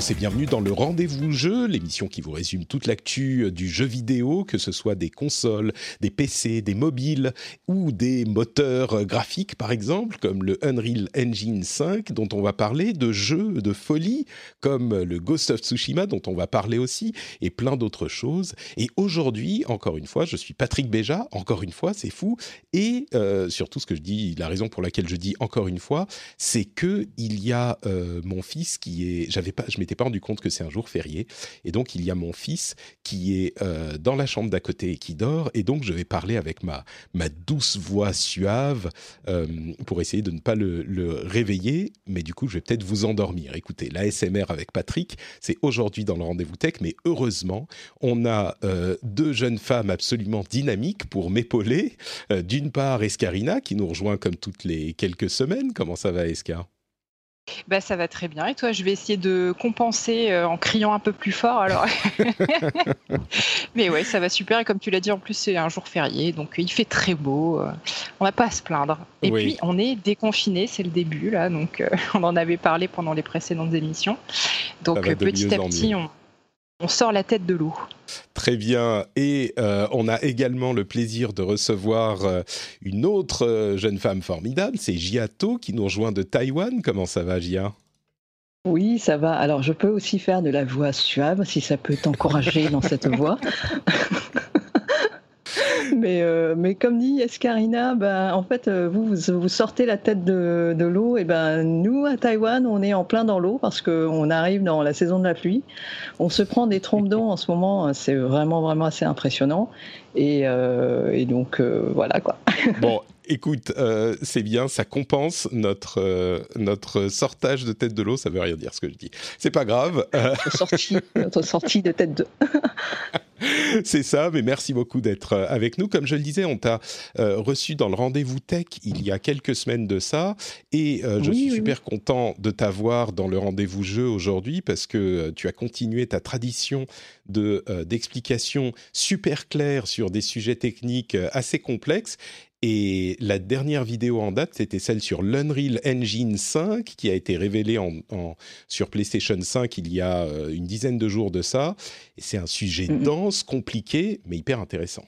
Tous et bienvenue dans le Rendez-vous Jeu, l'émission qui vous résume toute l'actu du jeu vidéo, que ce soit des consoles, des PC, des mobiles ou des moteurs graphiques par exemple, comme le Unreal Engine 5 dont on va parler, de jeux de folie comme le Ghost of Tsushima dont on va parler aussi, et plein d'autres choses. Et aujourd'hui, encore une fois, je suis Patrick Béja, encore une fois, c'est fou, et euh, surtout ce que je dis, la raison pour laquelle je dis encore une fois, c'est que il y a euh, mon fils qui est, j'avais pas, je m'étais pas rendu compte que c'est un jour férié, et donc il y a mon fils qui est euh, dans la chambre d'à côté et qui dort, et donc je vais parler avec ma ma douce voix suave euh, pour essayer de ne pas le, le réveiller, mais du coup je vais peut-être vous endormir. Écoutez, l'ASMR avec Patrick, c'est aujourd'hui dans le rendez-vous tech, mais heureusement on a euh, deux jeunes femmes absolument dynamiques pour m'épauler. D'une part, Escarina qui nous rejoint comme toutes les quelques semaines. Comment ça va, Escar Bah, ça va très bien. Et toi, je vais essayer de compenser euh, en criant un peu plus fort. Alors, mais ouais, ça va super. Et comme tu l'as dit, en plus c'est un jour férié, donc il fait très beau. euh, on n'a pas à se plaindre. Et Oui. puis on est déconfiné, c'est le début là, donc euh, on en avait parlé pendant les précédentes émissions. Donc petit à petit, on, on sort la tête de l'eau. Très bien. Et euh, on a également le plaisir de recevoir euh, une autre euh, jeune femme formidable, c'est Giato qui nous rejoint de Taïwan. Comment ça va, Gia Oui, ça va. Alors, je peux aussi faire de la voix suave si ça peut t'encourager dans cette voix. mais, euh, mais comme dit Escarina, ben, en fait, euh, vous, vous, sortez la tête de, de l'eau. Et ben, nous, à Taïwan, on est en plein dans l'eau parce qu'on arrive dans la saison de la pluie. On se prend des trompes d'eau en ce moment. C'est vraiment, vraiment assez impressionnant. Et, euh, donc, voilà quoi. Bon, écoute, euh, c'est bien, ça compense notre, euh, notre sortage de tête de l'eau. Ça veut rien dire ce que je dis. C'est pas grave. Notre sortie, notre sortie de tête de. C'est ça, mais merci beaucoup d'être euh, avec nous. Comme je le disais, on t'a euh, reçu dans le rendez-vous tech il y a quelques semaines de ça, et euh, je Oui, suis oui, super content de t'avoir dans le rendez-vous jeu aujourd'hui parce que euh, tu as continué ta tradition de d'explications super claires sur des sujets techniques assez complexes. Et la dernière vidéo en date, c'était celle sur l'Unreal Engine 5 qui a été révélée en, en- sur PlayStation 5 il y a euh, une dizaine de jours de ça. Et c'est un sujet dense, compliqué, mais hyper intéressant.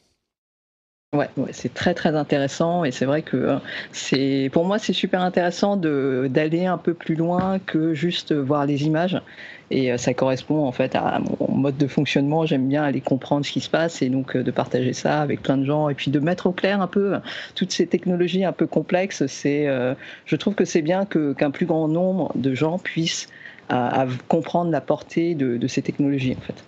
Ouais, ouais, c'est très très intéressant et c'est vrai que euh, c'est pour moi c'est super intéressant de d'aller un peu plus loin que juste voir les images et euh, ça correspond en fait à mon mode de fonctionnement. J'aime bien aller comprendre ce qui se passe et donc euh, de partager ça avec plein de gens et puis de mettre au clair un peu toutes ces technologies un peu complexes. C'est, je trouve que c'est bien que qu'un plus grand nombre de gens puissent comprendre la portée de, de ces technologies en fait.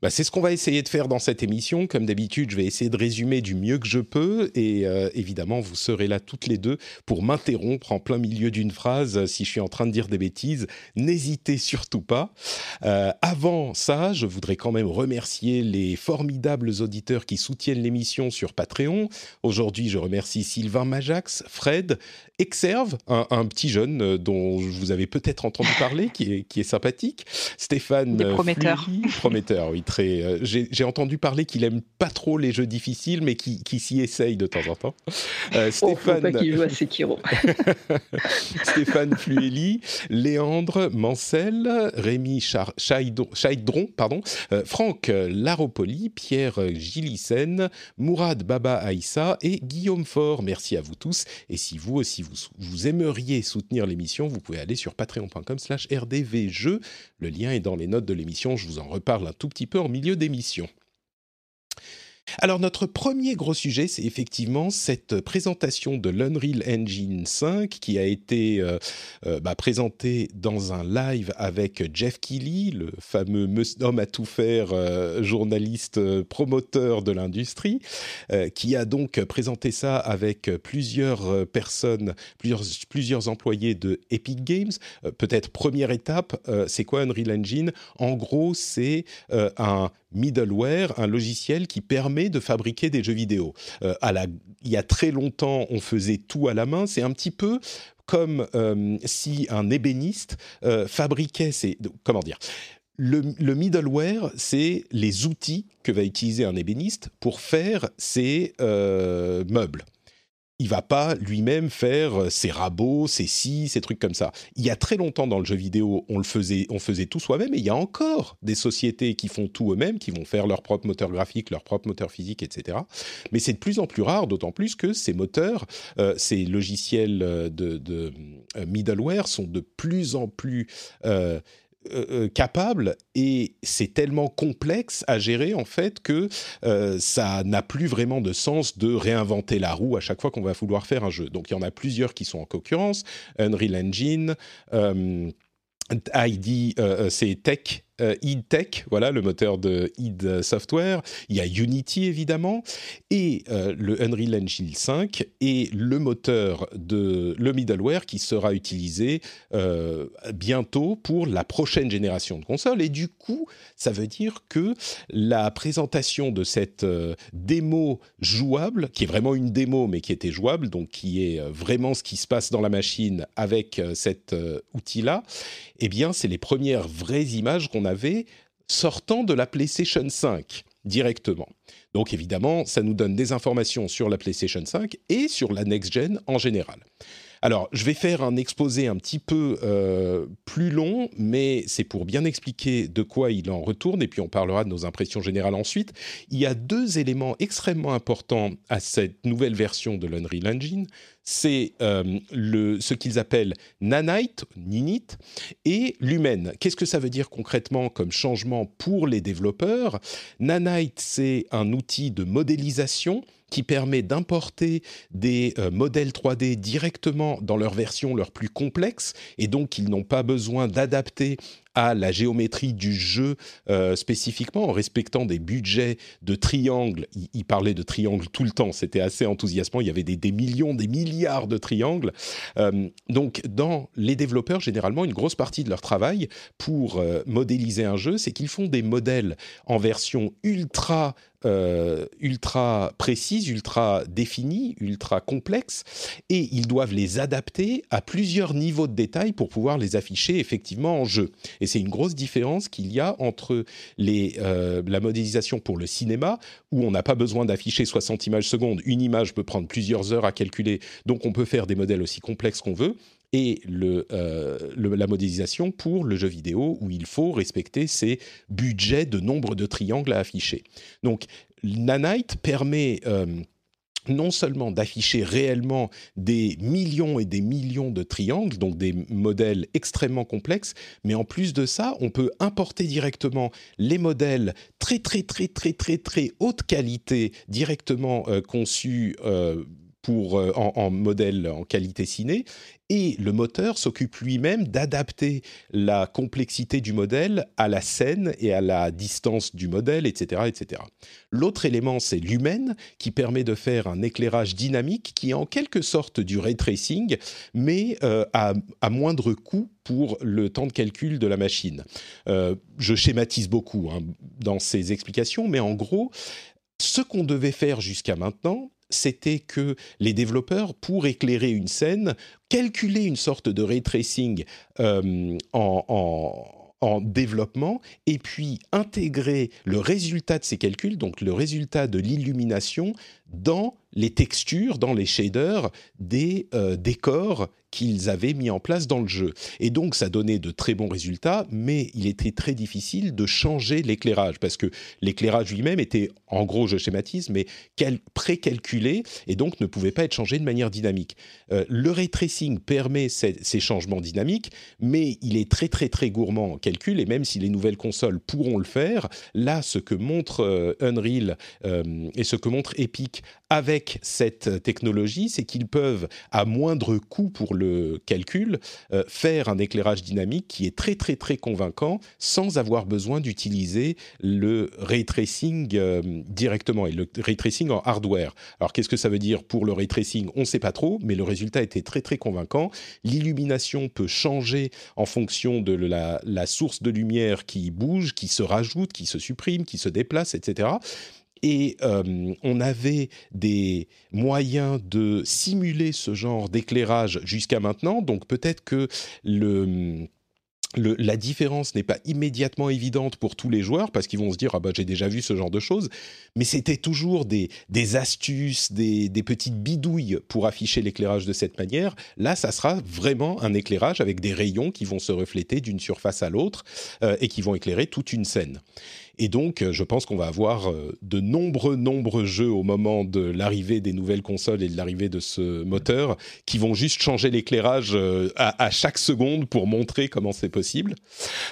Bah, c'est ce qu'on va essayer de faire dans cette émission. Comme d'habitude, je vais essayer de résumer du mieux que je peux. Et euh, évidemment, vous serez là toutes les deux pour m'interrompre en plein milieu d'une phrase euh, si je suis en train de dire des bêtises. N'hésitez surtout pas. Euh, avant ça, je voudrais quand même remercier les formidables auditeurs qui soutiennent l'émission sur Patreon. Aujourd'hui, je remercie Sylvain Majax, Fred, Exerve, un, un petit jeune dont vous avez peut-être entendu parler, qui est, qui est sympathique. Stéphane. Fleury, prometteur, oui, euh, J'ai entendu parler qu'il aime pas trop les jeux difficiles, mais qui, s'y essaye de temps en temps. Euh, Oh, Stéphane, pas qu'il joue à Sekiro. Stéphane Flueli, Léandre Mancel, Rémi Char- Chaidron, pardon, euh, Franck Laropoli, Pierre Gillissen, Mourad Baba Aïssa et Guillaume Faure. Merci à vous tous. Et si vous aussi vous, vous aimeriez soutenir l'émission, vous pouvez aller sur patreon.com slash rdvjeux. Le lien est dans les notes de l'émission. Je vous en reparle un tout petit peu milieu d'émission. Alors notre premier gros sujet, c'est effectivement cette présentation de l'Unreal Engine 5 qui a été euh, euh, bah, présentée dans un live avec Jeff Keighley, le fameux homme à tout faire, euh, journaliste promoteur de l'industrie, qui a donc présenté ça avec plusieurs personnes, plusieurs, plusieurs employés de Epic Games. Peut-être première étape, c'est quoi Unreal Engine? En gros, c'est un middleware, un logiciel qui permet de fabriquer des jeux vidéo. Euh, il y a très longtemps, on faisait tout à la main. C'est un petit peu comme euh, si un ébéniste euh, fabriquait ses... Comment dire le, middleware, c'est les outils que va utiliser un ébéniste pour faire ses meubles il va pas lui-même faire euh, ses rabots, ses scies, ses trucs comme ça. Il y a très longtemps dans le jeu vidéo, on le faisait, on faisait tout soi-même, et il y a encore des sociétés qui font tout eux-mêmes, qui vont faire leur propre moteur graphique, leur propre moteur physique, etc. Mais c'est de plus en plus rare, d'autant plus que ces moteurs, euh, ces logiciels euh, de, middleware sont de plus en plus euh, euh, capable et c'est tellement complexe à gérer en fait que euh, ça n'a plus vraiment de sens de réinventer la roue à chaque fois qu'on va vouloir faire un jeu. Donc il y en a plusieurs qui sont en concurrence, Unreal Engine. ID, c'est Tech euh, Tech, voilà le moteur de id Software. Il y a Unity évidemment et euh, le Unreal Engine 5 et le moteur de le middleware qui sera utilisé euh, bientôt pour la prochaine génération de consoles. Et du coup, ça veut dire que la présentation de cette démo jouable, qui est vraiment une démo mais qui était jouable, donc qui est vraiment ce qui se passe dans la machine avec cet outil-là, eh bien, c'est les premières vraies images qu'on sortant de la PlayStation 5 directement. Donc évidemment, ça nous donne des informations sur la PlayStation 5 et sur la next-gen en général. Alors, je vais faire un exposé un petit peu euh, plus long, mais c'est pour bien expliquer de quoi il en retourne, et puis on parlera de nos impressions générales ensuite. Il y a deux éléments extrêmement importants à cette nouvelle version de l'Unreal Engine. C'est euh, ce qu'ils appellent Nanite, Ninite, et Lumen. Qu'est-ce que ça veut dire concrètement comme changement pour les développeurs? Nanite, c'est un outil de modélisation qui permet d'importer des euh, modèles 3D directement dans leur version leur plus complexe. Et donc ils n'ont pas besoin d'adapter à la géométrie du jeu euh, spécifiquement, en respectant des budgets de triangles. Il, parlait de triangles tout le temps, c'était assez enthousiasmant. Il y avait des, millions, des milliards de triangles. Euh, donc, dans les développeurs, généralement, une grosse partie de leur travail pour modéliser un jeu, c'est qu'ils font des modèles en version ultra euh, ultra précises, ultra définies, ultra complexes, et ils doivent les adapter à plusieurs niveaux de détail pour pouvoir les afficher effectivement en jeu. C'est une grosse différence qu'il y a entre euh, la modélisation pour le cinéma, où on n'a pas besoin d'afficher 60 images secondes. Une image peut prendre plusieurs heures à calculer, donc on peut faire des modèles aussi complexes qu'on veut et euh, la modélisation pour le jeu vidéo où il faut respecter ces budgets de nombre de triangles à afficher. Donc Nanite permet euh, non seulement d'afficher réellement des millions et des millions de triangles, donc des modèles extrêmement complexes, mais en plus de ça, on peut importer directement les modèles très très très très très très haute qualité directement euh, conçus pour, en, en, modèle en qualité ciné et le moteur s'occupe lui-même d'adapter la complexité du modèle à la scène et à la distance du modèle, etc. etc. L'autre élément, c'est l'humaine, qui permet de faire un éclairage dynamique qui est en quelque sorte du ray tracing, mais euh, à, moindre coût pour le temps de calcul de la machine. Euh, je schématise beaucoup hein, dans ces explications, mais en gros, ce qu'on devait faire jusqu'à maintenant, c'était que les développeurs, pour éclairer une scène, calculer une sorte de ray tracing euh, en, développement et puis intégrer le résultat de ces calculs, donc le résultat de l'illumination, dans les textures, dans les shaders des décors qu'ils avaient mis en place dans le jeu. Et donc, ça donnait de très bons résultats, mais il était très difficile de changer l'éclairage, parce que l'éclairage lui-même était, en gros, je schématise, mais pré-calculé, et donc ne pouvait pas être changé de manière dynamique. Euh, le ray tracing permet ces, changements dynamiques, mais il est très très très gourmand en calcul, et même si les nouvelles consoles pourront le faire, là, ce que montre euh, Unreal euh, et ce que montre Epic avec cette technologie, c'est qu'ils peuvent, à moindre coût pour le calcul, euh, faire un éclairage dynamique qui est très très très convaincant sans avoir besoin d'utiliser le ray tracing euh, directement et le ray tracing en hardware. Alors qu'est-ce que ça veut dire pour le ray tracing? On ne sait pas trop, mais le résultat était très très convaincant. L'illumination peut changer en fonction de la, la source de lumière qui bouge, qui se rajoute, qui se supprime, qui se déplace, etc et euh, on avait des moyens de simuler ce genre d'éclairage jusqu'à maintenant. Donc peut-être que la différence n'est pas immédiatement évidente pour tous les joueurs parce qu'ils vont se dire ah bah j'ai déjà vu ce genre de choses, mais c'était toujours des, astuces, des, des, petites bidouilles pour afficher l'éclairage de cette manière. Là, ça sera vraiment un éclairage avec des rayons qui vont se refléter d'une surface à l'autre euh, et qui vont éclairer toute une scène. Et donc, euh, je pense qu'on va avoir euh, de nombreux, nombreux jeux au moment de l'arrivée des nouvelles consoles et de l'arrivée de ce moteur qui vont juste changer l'éclairage euh, à, chaque seconde pour montrer comment c'est possible.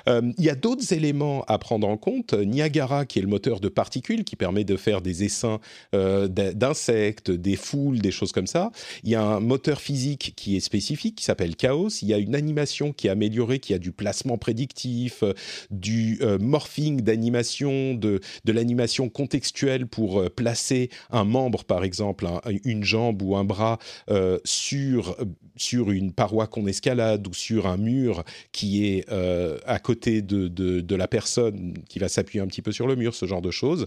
Il y a d'autres éléments à prendre en compte. Niagara, qui est le moteur de particules, qui permet de faire des essaims d'insectes, des foules, des choses comme ça. Il y a un moteur physique qui est spécifique, qui s'appelle Chaos. Il y a une animation qui est améliorée, qui a du placement prédictif, du morphing d'animation de, de l'animation contextuelle pour euh, placer un membre, par exemple, une jambe ou un bras euh, sur, sur une paroi qu'on escalade ou sur un mur qui est euh, à côté de, de, la personne qui va s'appuyer un petit peu sur le mur, ce genre de choses.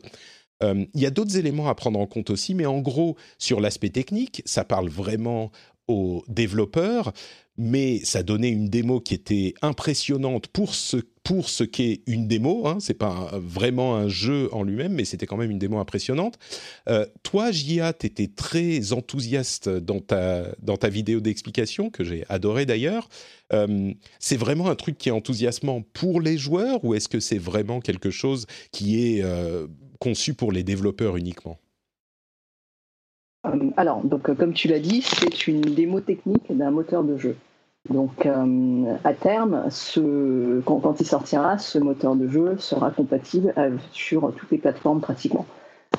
il y a d'autres éléments à prendre en compte aussi, mais en gros, sur l'aspect technique, ça parle vraiment aux développeurs, mais ça donnait une démo qui était impressionnante pour ce, pour ce qu'est une démo. Hein. C'est pas vraiment un jeu en lui-même, mais c'était quand même une démo impressionnante. Euh, toi, Gia, tu étais très enthousiaste dans ta, dans ta vidéo d'explication, que j'ai adoré d'ailleurs. Euh, c'est vraiment un truc qui est enthousiasmant pour les joueurs ou est-ce que c'est vraiment quelque chose qui est euh, conçu pour les développeurs uniquement? Alors, donc, comme tu l'as dit, c'est une démo technique d'un moteur de jeu. Donc euh, à terme, quand, il sortira, ce moteur de jeu sera compatible sur toutes les plateformes pratiquement.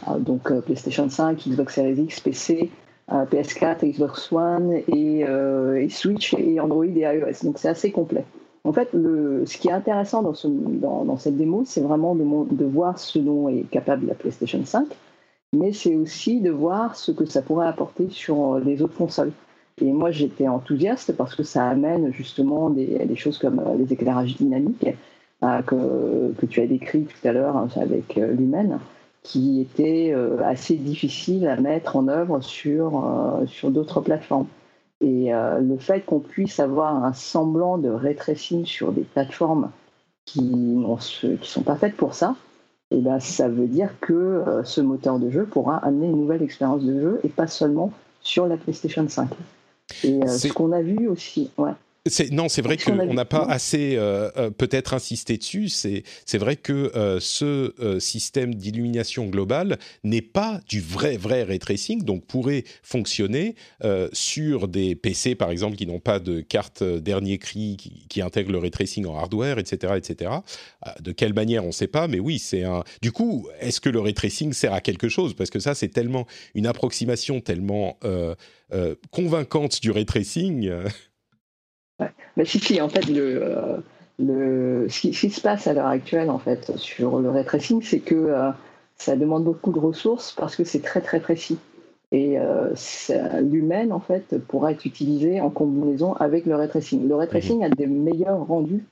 Euh, donc euh, PlayStation 5, Xbox Series X, PC, PS4, Xbox One et, Switch et Android et iOS. Donc c'est assez complet. En fait, ce qui est intéressant dans, cette démo, c'est vraiment de, voir ce dont est capable la PlayStation 5, mais c'est aussi de voir ce que ça pourrait apporter sur les autres consoles. Et moi, j'étais enthousiaste parce que ça amène justement des, choses comme euh, les éclairages dynamiques euh, que, tu as décrit tout à l'heure hein, avec euh, l'humaine, qui étaient assez difficiles à mettre en œuvre sur, sur d'autres plateformes. Et le fait qu'on puisse avoir un semblant de ray sur des plateformes qui ne sont pas faites pour ça, eh ben, ça veut dire que ce moteur de jeu pourra amener une nouvelle expérience de jeu et pas seulement sur la PlayStation 5. Et euh, ce qu'on a vu aussi, ouais non, c'est vrai qu'on n'a pas assez euh, euh, peut-être insisté dessus. C'est vrai que euh, ce système d'illumination globale n'est pas du vrai vrai ray tracing, donc pourrait fonctionner sur des PC par exemple qui n'ont pas de carte dernier cri qui, qui intègre le ray tracing en hardware, etc., etc. de quelle manière on ne sait pas, mais oui, c'est un. Du coup, est-ce que le ray tracing sert à quelque chose? Parce que ça, c'est tellement une approximation tellement convaincante du ray tracing. Mais si, si, en fait, le, euh, le, ce, qui, se passe à l'heure actuelle, en fait, sur le ray tracing, c'est que euh, ça demande beaucoup de ressources parce que c'est très, très précis. Et euh, l'humaine, en fait, pourra être utilisé en combinaison avec le ray tracing. Le ray mhm. tracing a des meilleurs rendus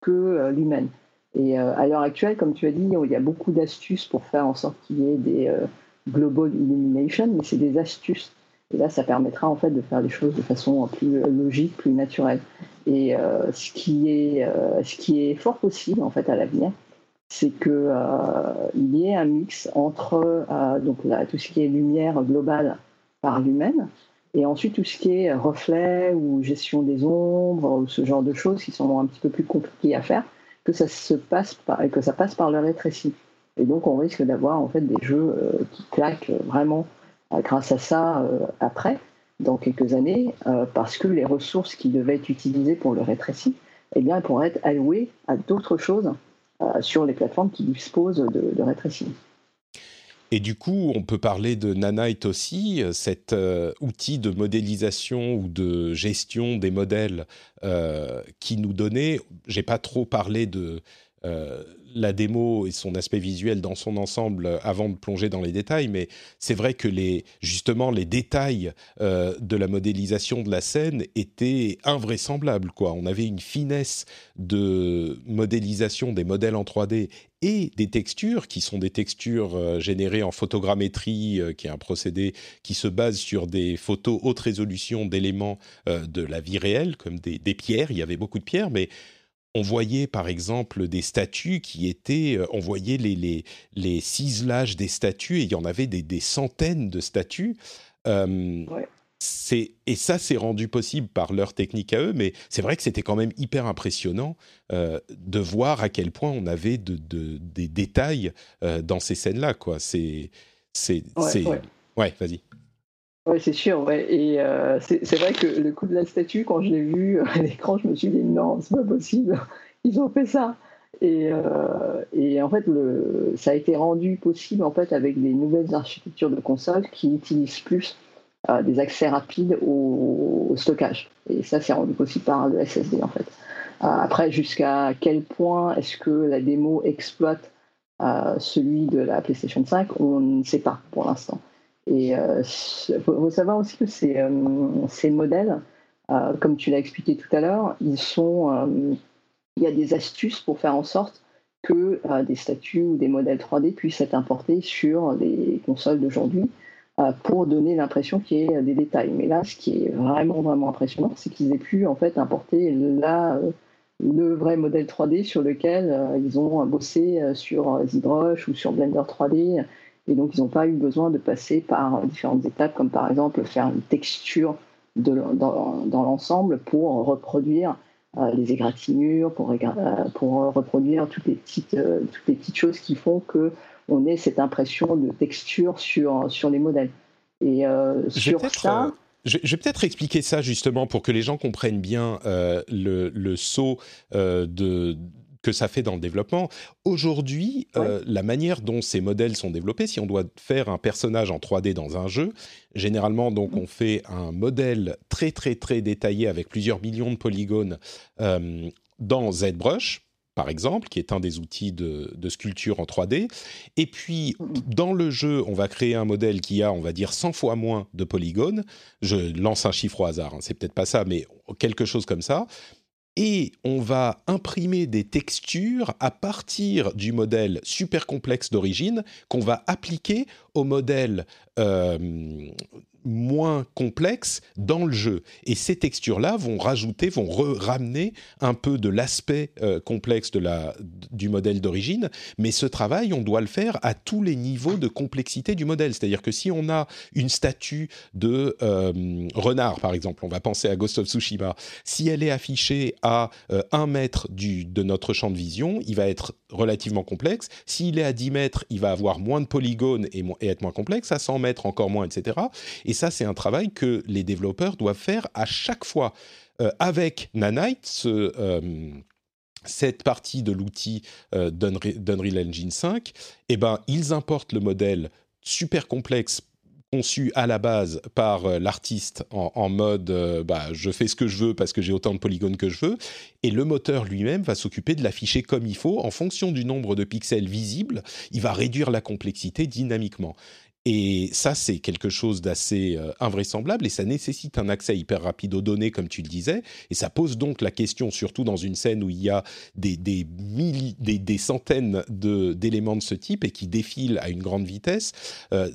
que l'humaine. Et à l'heure actuelle, comme tu as dit, il y a beaucoup d'astuces pour faire en sorte qu'il y ait des global illumination, mais c'est des astuces. Et là, ça permettra en fait de faire les choses de façon plus logique, plus naturelle. Et euh, ce, qui est, euh, ce qui est fort possible en fait à l'avenir, c'est qu'il euh, y ait un mix entre donc tout ce qui est lumière globale par l'humaine. Et ensuite, tout ce qui est reflet ou gestion des ombres ou ce genre de choses qui sont un petit peu plus compliquées à faire, que ça se passe par, que ça passe par le rétréci. Et donc, on risque d'avoir en fait des jeux qui claquent vraiment grâce à ça euh, après, dans quelques années, parce que les ressources qui devaient être utilisées pour le rétréci, eh bien, être allouées à d'autres choses sur les plateformes qui disposent de, de. Et du coup, on peut parler de Nanite aussi, euh, cet euh, outil de modélisation ou de gestion des modèles euh, qui nous donnait. J'ai pas trop parlé de la démo et son aspect visuel dans son ensemble avant de plonger dans les détails, mais c'est vrai que les, justement les détails euh, de la modélisation de la scène étaient invraisemblables. Quoi. On avait une finesse de modélisation des modèles en 3D et des textures qui sont des textures euh, générées en photogrammétrie, euh, qui est un procédé qui se base sur des photos haute résolution d'éléments de la vie réelle, comme des pierres. Il y avait beaucoup de pierres, mais on voyait par exemple des statues qui étaient, euh, on voyait les, les, ciselages des statues et il y en avait des, centaines de statues. Euh, et ça, c'est rendu possible par leur technique à eux, mais c'est vrai que c'était quand même hyper impressionnant euh, de voir à quel point on avait de, des détails dans ces scènes-là. Quoi. C'est, c'est, ouais vas-y. Oui, c'est sûr. Et euh, c'est vrai que le coup de la statue, quand je l'ai vu à l'écran, je me suis dit non, c'est pas possible. Ils ont fait ça. Et, euh, en fait, ça a été rendu possible en fait avec des nouvelles architectures de consoles qui utilisent plus euh, des accès rapides au, stockage. Et ça, c'est rendu possible par le SSD en fait. après, jusqu'à quel point est-ce que la démo exploite celui de la PlayStation 5, on ne sait pas pour l'instant. Et il euh, faut, savoir aussi que ces, euh, modèles, euh, comme tu l'as expliqué tout à l'heure, il y a des astuces pour faire en sorte que des statues ou des modèles 3D puissent être importés sur les consoles d'aujourd'hui pour donner l'impression qu'il y ait des détails. Mais là, ce qui est vraiment vraiment impressionnant, c'est qu'ils aient pu en fait importer la, le vrai modèle 3D sur lequel ils ont bossé sur ZBrush ou sur Blender 3D et donc, ils n'ont pas eu besoin de passer par différentes étapes, comme par exemple faire une texture de, dans, dans l'ensemble pour reproduire euh, les égratignures, pour, euh, pour reproduire toutes les, petites, euh, toutes les petites choses qui font qu'on ait cette impression de texture sur, sur les modèles. Et sur ça. Je, vais peut-être expliquer ça justement pour que les gens comprennent bien le, le, saut de que ça fait dans le développement. Aujourd'hui, euh, la manière dont ces modèles sont développés, si on doit faire un personnage en 3D dans un jeu, généralement donc mm. on fait un modèle très très très détaillé avec plusieurs millions de polygones euh, dans ZBrush par exemple, qui est un des outils de, sculpture en 3D. Et puis, mm. dans le jeu, on va créer un modèle qui a, on va dire, 100 fois moins de polygones. Je lance un chiffre au hasard, hein, c'est peut-être pas ça, mais quelque chose comme ça et on va imprimer des textures à partir du modèle super complexe d'origine qu'on va appliquer au modèle euh, moins complexes dans le jeu. Et ces textures-là vont rajouter, vont ramener un peu de l'aspect euh, complexe de la, du modèle d'origine. Mais ce travail, on doit le faire à tous les niveaux de complexité du modèle. C'est-à-dire que si on a une statue de euh, renard, par exemple, on va penser à Ghost of Tsushima, si elle est affichée à euh, 1 mètre du, de notre champ de vision, il va être relativement complexe. S'il est à 10 mètres, il va avoir moins de polygones et, et être moins complexe. À 100 mètres, encore moins, etc. Et ça, c'est un travail que les développeurs doivent faire à chaque fois. Euh, avec Nanite, euh, cette partie de l'outil euh, d'Unreal Engine 5, eh ben, ils importent le modèle super complexe conçu à la base par l'artiste en, mode bah, je fais ce que je veux parce que j'ai autant de polygones que je veux, et le moteur lui-même va s'occuper de l'afficher comme il faut en fonction du nombre de pixels visibles, il va réduire la complexité dynamiquement. Et ça, c'est quelque chose d'assez euh, invraisemblable et ça nécessite un accès hyper rapide aux données, comme tu le disais. Et ça pose donc la question, surtout dans une scène où il y a des, des, centaines d'éléments de, ce type et qui défilent à une grande vitesse, euh,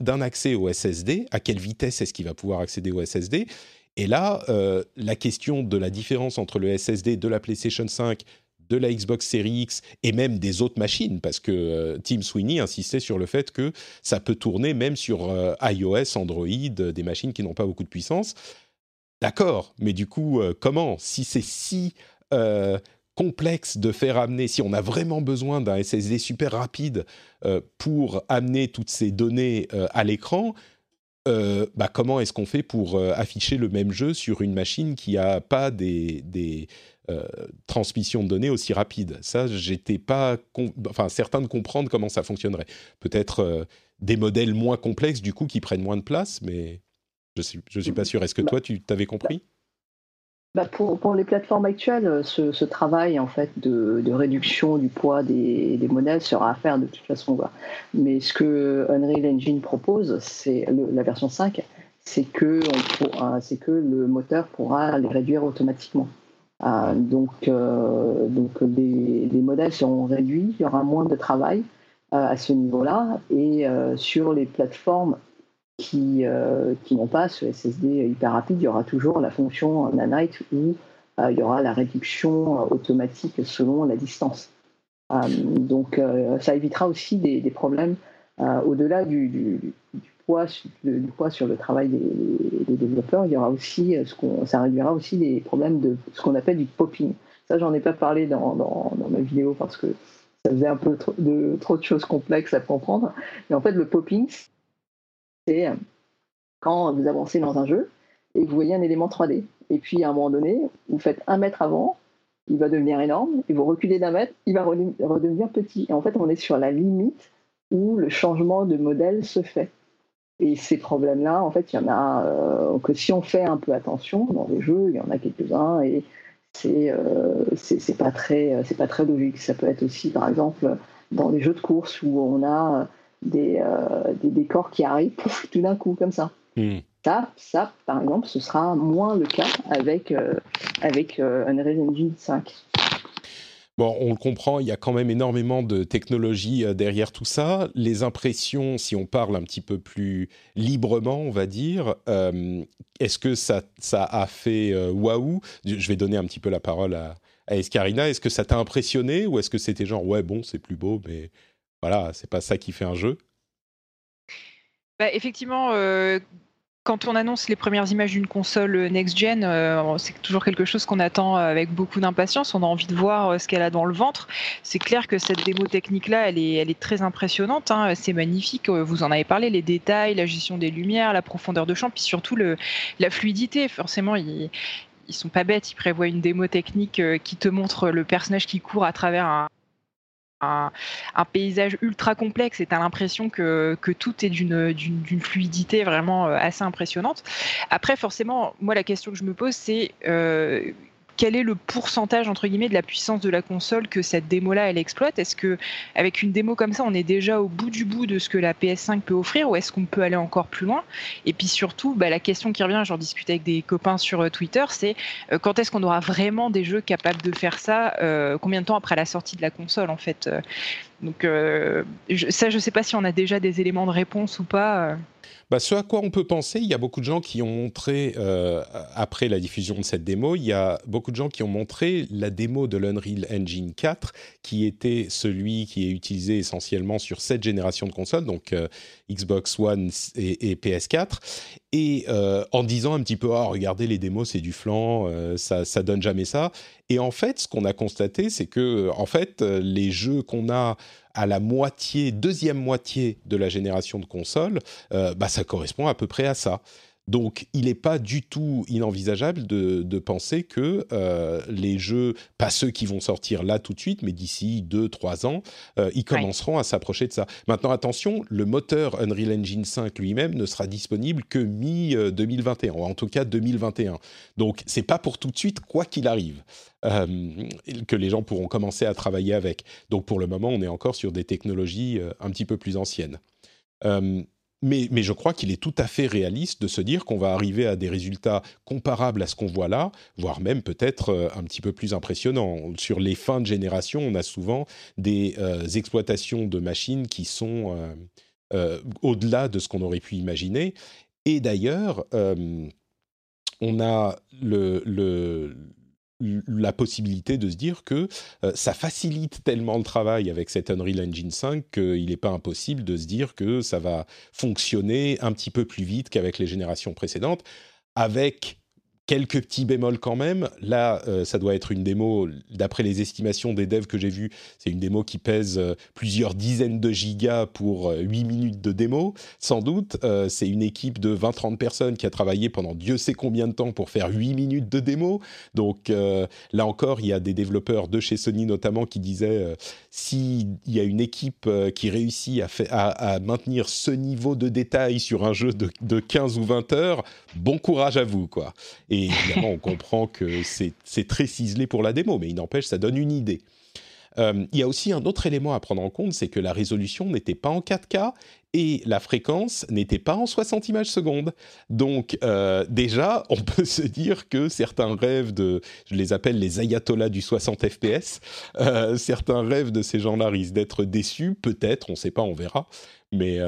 d'un accès au SSD. À quelle vitesse est-ce qu'il va pouvoir accéder au SSD et là, euh, la question de la différence entre le SSD de la PlayStation 5 de la Xbox Series X et même des autres machines, parce que Tim Sweeney insistait sur le fait que ça peut tourner même sur iOS, Android, des machines qui n'ont pas beaucoup de puissance. D'accord, mais du coup, comment? Si c'est si complexe de faire amener, si on a vraiment besoin d'un SSD super rapide euh, pour amener toutes ces données euh, à l'écran, euh, bah comment est-ce qu'on fait pour afficher le même jeu sur une machine qui n'a pas des transmissions de données aussi rapides Ça, j'étais pas, enfin, certain de comprendre comment ça fonctionnerait. Peut-être des modèles moins complexes du coup qui prennent moins de place, mais je suis, je suis pas sûr. Est-ce que toi, tu t'avais compris? Bah, pour, pour, les plateformes actuelles, euh, ce, ce travail en fait de, de, réduction du poids des, des, modèles sera à faire de toute façon. Mais ce que Unreal Engine propose, c'est la version 5, c'est que, on que le moteur pourra les réduire automatiquement. Euh, donc, euh, donc les, les, modèles seront réduits, il y aura moins de travail euh, à ce niveau-là. Et sur les plateformes qui, qui n'ont pas ce SSD hyper rapide, il y aura toujours la fonction nanite où il y aura la réduction automatique selon la distance. donc ça évitera aussi des, problèmes au-delà du, poids, du, poids, sur le travail des, développeurs. Il y aura aussi qu'on, ça réduira aussi des problèmes de ce qu'on appelle du popping. Ça, j'en ai pas parlé dans, ma vidéo parce que ça faisait un peu trop de, trop de choses complexes à comprendre. Mais en fait, le popping, c'est euh, quand vous avancez dans un jeu et vous voyez un élément 3D. Et puis à un moment donné, vous faites un mètre avant, il va devenir énorme, et vous reculez d'un mètre, il va redevenir petit. Et en fait, on est sur la limite où le changement de modèle se fait. Et ces problèmes-là, en fait, il y en a euh, que si on fait un peu attention dans les jeux, il y en a quelques-uns et c'est euh, c'est pas très c'est pas très logique. Ça peut être aussi, par exemple, dans les jeux de course où on a des, euh, des décors qui arrivent tout d'un coup comme ça. Hmm. Ça, ça, par exemple, ce sera moins le cas avec, euh, avec euh, Unreal Engine 5. Bon, on le comprend, il y a quand même énormément de technologie derrière tout ça. Les impressions, si on parle un petit peu plus librement, on va dire, est-ce que ça, ça a fait waouh? Je vais donner un petit peu la parole à, à Escarina. Est-ce que ça t'a impressionné ou est-ce que c'était genre, ouais, bon, c'est plus beau, mais voilà, c'est pas ça qui fait un jeu? Bah, effectivement, euh, quand on annonce les premières images d'une console next-gen, euh, c'est toujours quelque chose qu'on attend avec beaucoup d'impatience. On a envie de voir euh, ce qu'elle a dans le ventre. C'est clair que cette démo technique-là, elle est, elle est très impressionnante. Hein. C'est magnifique. Vous en avez parlé, les détails, la gestion des lumières, la profondeur de champ, puis surtout le, la fluidité. Forcément, ils, ils sont pas bêtes. Ils prévoient une démo technique qui te montre le personnage qui court à travers un, un, paysage ultra complexe et tu l'impression que, que, tout est d'une fluidité vraiment euh, assez impressionnante. Après, forcément, moi, la question que je me pose, c'est euh, quel est le pourcentage entre guillemets de la puissance de la console que cette démo-là elle exploite? Est-ce que avec une démo comme ça, on est déjà au bout du bout de ce que la PS5 peut offrir, ou est-ce qu'on peut aller encore plus loin? Et puis surtout, bah, la question qui revient, j'en discute avec des copains sur euh, Twitter, c'est euh, quand est-ce qu'on aura vraiment des jeux capables de faire ça? Euh, Combien de temps après la sortie de la console en fait? Donc ça, je sais pas si on a déjà des éléments de réponse ou pas. Bah, ce à quoi on peut penser, il y a beaucoup de gens qui ont montré, euh, après la diffusion de cette démo, il y a beaucoup de gens qui ont montré la démo de l'Unreal Engine 4, qui était celui qui est utilisé essentiellement sur cette génération de consoles, donc euh, Xbox One et, PS4, et euh, en disant un petit peu, ah, regardez les démos, c'est du flan, ça, ça donne jamais ça. Et en fait, ce qu'on a constaté, c'est que, en fait, les jeux qu'on a à la moitié, deuxième moitié de la génération de consoles, euh, bah, ça correspond à peu près à ça. Donc, il n'est pas du tout inenvisageable de, penser que euh, les jeux, pas ceux qui vont sortir là tout de suite, mais d'ici 2-3 ans, euh, ils commenceront à s'approcher de ça. Maintenant, attention, le moteur Unreal Engine 5 lui-même ne sera disponible que mi-2021, ou en tout cas 2021. Donc, c'est pas pour tout de suite, quoi qu'il arrive. Euh, que les gens pourront commencer à travailler avec. Donc pour le moment, on est encore sur des technologies un petit peu plus anciennes. Mais, je crois qu'il est tout à fait réaliste de se dire qu'on va arriver à des résultats comparables à ce qu'on voit là, voire même peut-être euh, un petit peu plus impressionnants. Sur les fins de génération, on a souvent des euh, exploitations de machines qui sont euh, au-delà de ce qu'on aurait pu imaginer. Et d'ailleurs, on a le, la possibilité de se dire que euh, ça facilite tellement le travail avec cet Unreal Engine 5 qu'il n'est pas impossible de se dire que ça va fonctionner un petit peu plus vite qu'avec les générations précédentes, avec quelques petits bémols quand même. Là, euh, ça doit être une démo, d'après les estimations des devs que j'ai vues, c'est une démo qui pèse euh, plusieurs dizaines de gigas pour 8 euh, minutes de démo, sans doute. c'est une équipe de 20-30 personnes qui a travaillé pendant Dieu sait combien de temps pour faire 8 minutes de démo. Donc là encore, il y a des développeurs de chez Sony notamment qui disaient, s'il y a une équipe qui réussit à, maintenir ce niveau de détail sur un jeu de, de 15 ou 20 heures, bon courage à vous. quoi. Évidemment, on comprend que c'est très ciselé pour la démo, mais il n'empêche, ça donne une idée. Euh, il y a aussi un autre élément à prendre en compte, c'est que la résolution n'était pas en 4K et la fréquence n'était pas en 60 images secondes. Donc euh, déjà, on peut se dire que certains rêves de, je les appelle les ayatollahs du 60 FPS, euh, certains rêves de ces gens-là risquent d'être déçus, peut-être, on ne sait pas, on verra. Mais,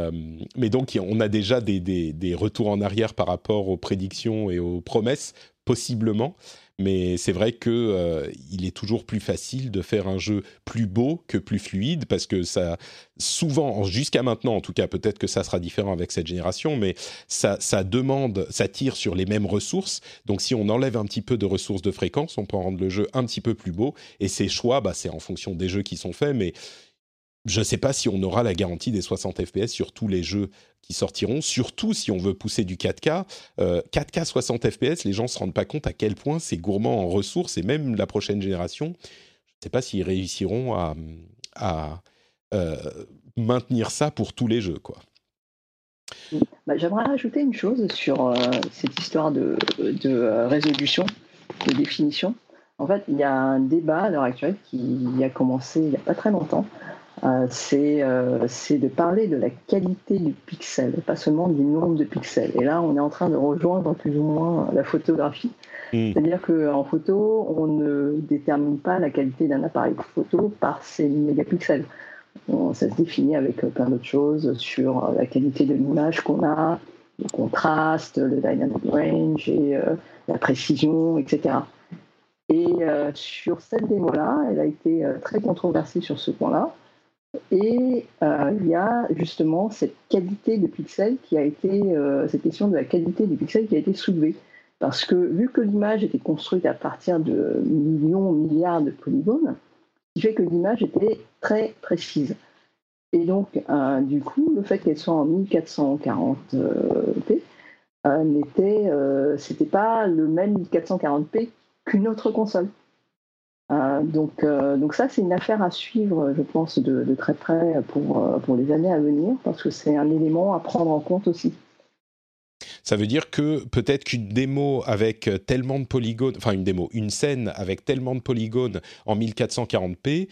donc, on a déjà des, retours en arrière par rapport aux prédictions et aux promesses, possiblement. Mais c'est vrai que euh, il est toujours plus facile de faire un jeu plus beau que plus fluide parce que ça, souvent, jusqu'à maintenant, en tout cas, peut-être que ça sera différent avec cette génération, mais ça, demande, ça tire sur les mêmes ressources. Donc, si on enlève un petit peu de ressources de fréquence, on peut rendre le jeu un petit peu plus beau. Et ces choix, bah, c'est en fonction des jeux qui sont faits, mais je ne sais pas si on aura la garantie des 60 FPS sur tous les jeux qui sortiront, surtout si on veut pousser du 4K. 4K 60 FPS, les gens ne se rendent pas compte à quel point c'est gourmand en ressources et même la prochaine génération, je ne sais pas s'ils réussiront à, euh, maintenir ça pour tous les jeux. Bah, j'aimerais rajouter une chose sur euh, cette histoire de, de euh, résolution, de définition. En fait, il y a un débat à l'heure actuelle qui a commencé il n'y a pas très longtemps euh, euh, c'est de parler de la qualité du pixel, pas seulement du nombre de pixels. Et là, on est en train de rejoindre plus ou moins la photographie. Hmm. C'est-à-dire qu'en photo, on ne détermine pas la qualité d'un appareil photo par ses mégapixels. ça se définit avec plein d'autres choses sur la qualité de l'image qu'on a, le contraste, le dynamic range et euh, la précision, etc. Et sur cette démo-là, elle a été très controversée sur ce point-là. Et euh, il y a justement cette qualité de pixels qui a été, euh, cette question de la qualité des pixels qui a été soulevée. Parce que vu que l'image était construite à partir de millions, milliards de polygones, ce qui fait que l'image était très précise. Et donc, euh, du coup, le fait qu'elle soit en 1440p n'était, pas le même 1440p qu'une autre console. Euh, donc, euh, donc ça, c'est une affaire à suivre, je pense, de, très près pour, euh, pour les années à venir, parce que c'est un élément à prendre en compte aussi. Ça veut dire que peut-être qu'une démo avec tellement de polygones, enfin une démo, une scène avec tellement de polygones en 1440p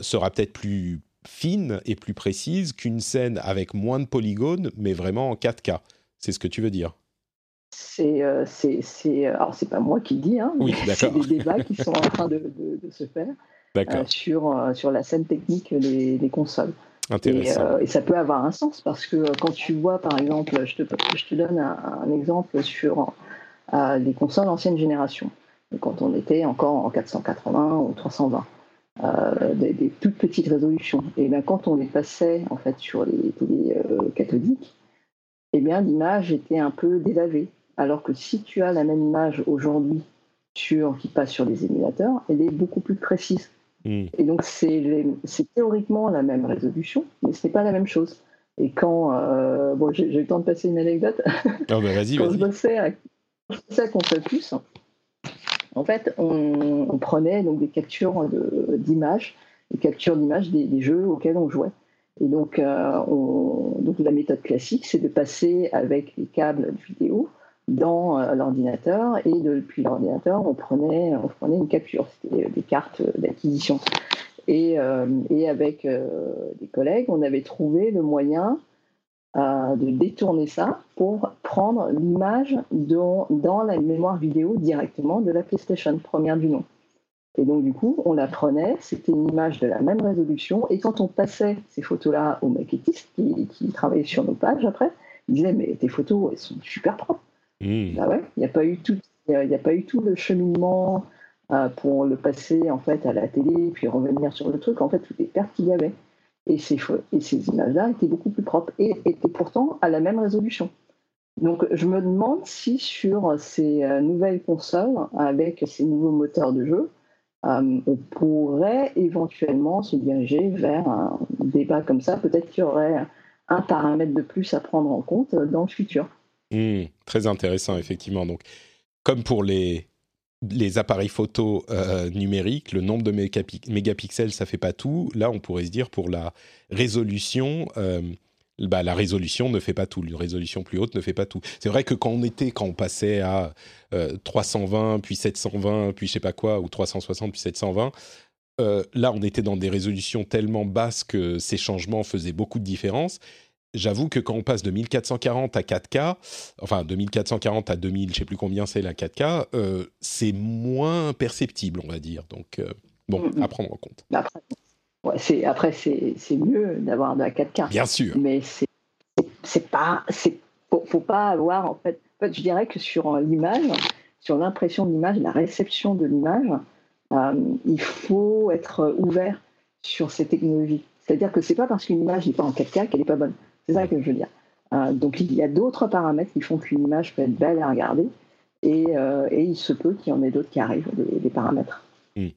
sera peut-être plus fine et plus précise qu'une scène avec moins de polygones, mais vraiment en 4K. C'est ce que tu veux dire? C'est, euh, c'est, c'est, alors c'est pas moi qui le dis, hein, c'est des débats qui sont en train de, de, se faire euh, sur, euh, sur la scène technique des, des consoles. Et, et, ça peut avoir un sens parce que quand tu vois, par exemple, je te, je te donne un, exemple sur les consoles ancienne génération, quand on était encore en 480 ou 320. des, des, toutes petites résolutions. Et bien quand on les passait en fait sur les télé cathodiques, eh bien l'image était un peu délavée. Alors que si tu as la même image aujourd'hui sur, qui passe sur des émulateurs, elle est beaucoup plus précise. Hmm. Et donc c'est théoriquement la même résolution, mais ce n'est pas la même chose. Et quand euh, bon, j'ai eu le temps de passer une anecdote. Oh bah vas-y, quand, je bossais à, Console Plus, en fait, on, prenait donc des captures d'images, des captures d'images des, jeux auxquels on jouait. Et donc, euh, donc la méthode classique, c'est de passer avec les câbles vidéo dans euh, l'ordinateur et depuis l'ordinateur, on prenait, on prenait une capture, c'était des cartes d'acquisition. Et, euh, avec des collègues, on avait trouvé le moyen de détourner ça pour prendre l'image dans la mémoire vidéo directement de la PlayStation, première du nom. Et donc, du coup, on la prenait, c'était une image de la même résolution, et quand on passait ces photos-là aux maquettistes qui, qui, travaillaient sur nos pages après, ils disaient Mais tes photos, elles sont super propres. Mmh. Ah ouais, il n'y a, pas eu tout, il a pas eu tout le cheminement pour le passer en fait à la télé, puis revenir sur le truc, en fait, toutes les pertes qu'il y avait. Et ces, et ces images-là étaient beaucoup plus propres et étaient pourtant à la même résolution. Donc je me demande si sur ces nouvelles consoles, avec ces nouveaux moteurs de jeu, on pourrait éventuellement se diriger vers un débat comme ça. Peut-être qu'il y aurait un paramètre de plus à prendre en compte dans le futur. Mmh, très intéressant, effectivement. Donc, comme pour les, les appareils photo euh, numériques, le nombre de mégapixels, ça fait pas tout. Là, on pourrait se dire pour la résolution, euh, bah, la résolution ne fait pas tout. La résolution plus haute ne fait pas tout. C'est vrai que quand on était, quand on passait à 320, euh, puis 720, puis je sais pas quoi, ou 360, puis 720, là, on était dans des résolutions tellement basses que ces changements faisaient beaucoup de différence j'avoue que quand on passe de 1440 à 4K, enfin de 1440 à 2000, je sais plus combien c'est la 4K, euh, c'est moins perceptible, on va dire. Donc, euh, bon, à prendre en compte. Après, ouais, c'est, après c'est, mieux d'avoir de la 4K. Bien sûr. Mais c'est, c'est pas. C'est, faut, faut, pas avoir. En fait, en fait, je dirais que sur l'image, sur l'impression de l'image, la réception de l'image, euh, il faut être ouvert sur ces technologies. C'est-à-dire que c'est pas parce qu'une image n'est pas en 4K qu'elle n'est pas bonne. C'est ça que je veux dire. Euh, donc il y a d'autres paramètres qui font qu'une image peut être belle à regarder et, euh, il se peut qu'il y en ait d'autres qui arrivent, des, paramètres. Hmm.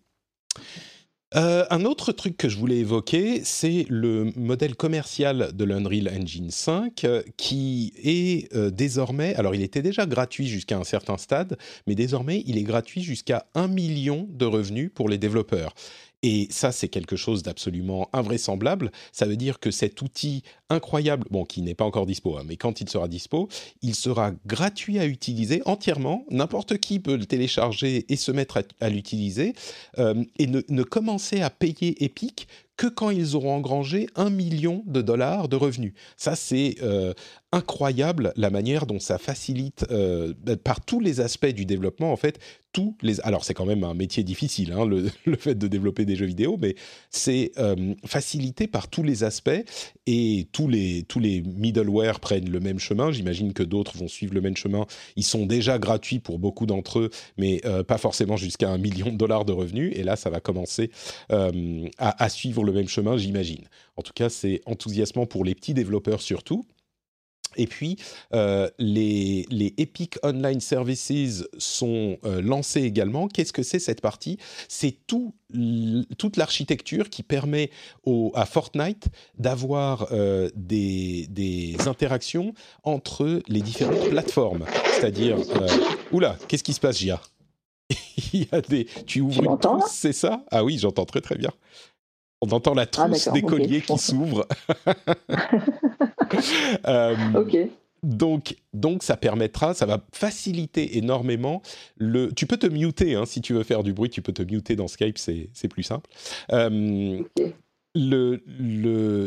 Euh, un autre truc que je voulais évoquer, c'est le modèle commercial de l'Unreal Engine 5 qui est désormais, alors il était déjà gratuit jusqu'à un certain stade, mais désormais il est gratuit jusqu'à 1 million de revenus pour les développeurs. Et ça, c'est quelque chose d'absolument invraisemblable. Ça veut dire que cet outil incroyable, bon, qui n'est pas encore dispo, hein, mais quand il sera dispo, il sera gratuit à utiliser entièrement. N'importe qui peut le télécharger et se mettre à, l'utiliser euh, et ne, commencer à payer Epic que quand ils auront engrangé un million de dollars de revenus. Ça, c'est euh, incroyable la manière dont ça facilite euh, par tous les aspects du développement en fait tous les alors c'est quand même un métier difficile hein, le, fait de développer des jeux vidéo mais c'est euh, facilité par tous les aspects et tous les tous les middleware prennent le même chemin j'imagine que d'autres vont suivre le même chemin ils sont déjà gratuits pour beaucoup d'entre eux mais pas forcément jusqu'à un million de dollars de revenus et là ça va commencer à, à suivre le même chemin, j'imagine. En tout cas, c'est enthousiasmant pour les petits développeurs surtout. Et puis, euh, les, les, Epic Online Services sont euh, lancés également. Qu'est-ce que c'est cette partie? C'est tout, toute l'architecture qui permet au, à Fortnite d'avoir euh, des, des, interactions entre les différentes plateformes. C'est-à-dire... oula, qu'est-ce qui se passe, Gia Il y a des... Tu ouvres une c'est ça? Ah oui, j'entends très très bien. On entend la ah, trousse des colliers qui s'ouvre. euh, ok. Donc, donc, ça permettra, ça va faciliter énormément le. Tu peux te muter hein, si tu veux faire du bruit, tu peux te muter dans Skype, c'est plus simple. Euh,